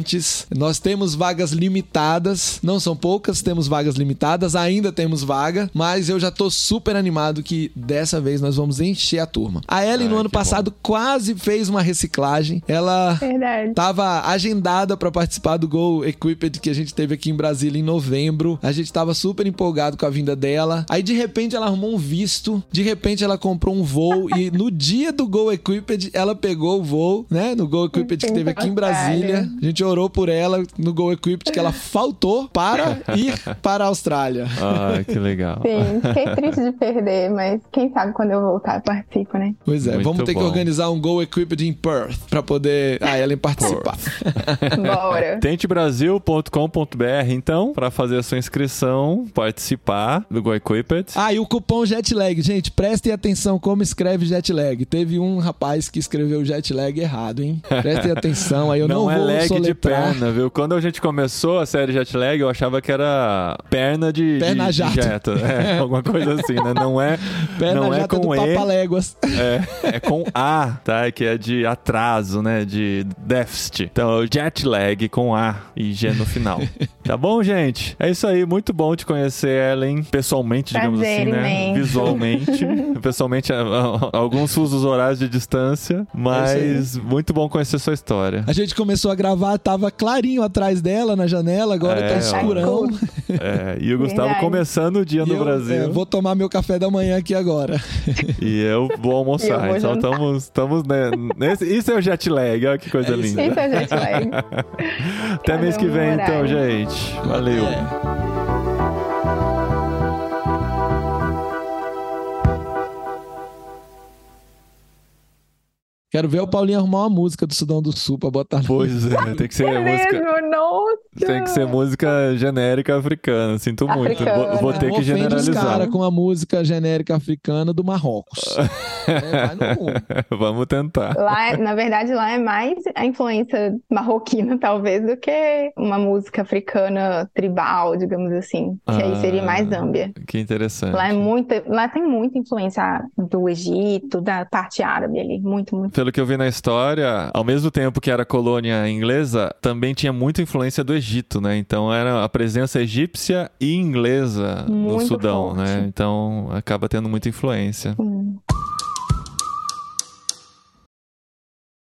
Nós temos vagas limitadas, não são poucas, temos vagas limitadas, ainda temos vaga, mas eu já tô super animado que dessa vez nós vamos encher a turma. A Ellen no Ai, ano que bom. passado quase fez uma reciclagem. Ela Verdade. Tava agendada pra participar do Go Equipped que a gente teve aqui em Brasília em novembro. A gente tava super empolgado com a vinda dela. Aí de repente ela arrumou um visto, de repente ela comprou um voo e no dia do Go Equipped ela pegou o voo, né? No Go Equipped que teve aqui em Brasília. A gente orou por ela no Go Equipped que ela (laughs) faltou para ir para a Austrália. Ah, que legal. Sim, fiquei triste de perder, mas quem sabe quando eu voltar eu participo, né? Pois é, Muito vamos ter que bom. organizar um Go Equipped em Perth pra poder a Ellen participar. Bora. (laughs) Tentebrasil.com.br, então, para fazer a sua inscrição, participar do Go Equipped. Ah, e o cupom Jetlag. Gente, prestem atenção como escreve Jetlag. Teve um rapaz que escreveu Jetlag errado, hein? Prestem atenção, aí eu não, é vou lag de perna, viu? Quando a gente começou a série Jetlag, eu achava que era perna de, Perna de, de jato. jeto. É, (laughs) alguma coisa assim, né? Não é, Perna não é jata do com E, Papaléguas. é, é com A, tá? Que é de atraso, né? De déficit. Então, é o jet lag com A e G no final. (laughs) Tá bom, gente? É isso aí. Muito bom te conhecer, Ellen, pessoalmente, digamos Prazer assim, né? imenso. Visualmente. (laughs) pessoalmente, a- a- alguns fusos horários de distância. Mas muito bom conhecer sua história. A gente começou a gravar, tava clarinho atrás dela na janela, agora É, tá ó. escurão. É, e o Gustavo Verdade. começando o dia E no eu, Brasil. é, vou tomar meu café da manhã aqui agora. E eu vou (laughs) almoçar. eu vou então estamos, estamos né, nesse. Isso é o jet lag, olha que coisa É isso linda. Isso é jet lag. (laughs) Até Cada mês que vem, então, horário. gente. Valeu. Quero ver o Paulinho arrumar uma música do Sudão do Sul pra botar no... Pois é, tem que ser É música. mesmo? Nossa! Tem que ser música genérica africana. Sinto muito. Africana. Vou, vou ter que Ofende os generalizar. caras com a música genérica africana do Marrocos. (laughs) é, vai no rumo. Vamos tentar. Lá, é- na verdade, lá é mais a influência marroquina, (laughs) talvez, do que uma música africana tribal, digamos assim. Que aí seria mais Ah, Zâmbia. Que interessante. Lá é muita, lá tem muita influência do Egito, da parte árabe ali, muito, muito. Pelo que eu vi na história, ao mesmo tempo que era colônia inglesa, também tinha muita influência do Egito, né? Então era a presença egípcia e inglesa no Muito Sudão, forte. né? Então acaba tendo muita influência.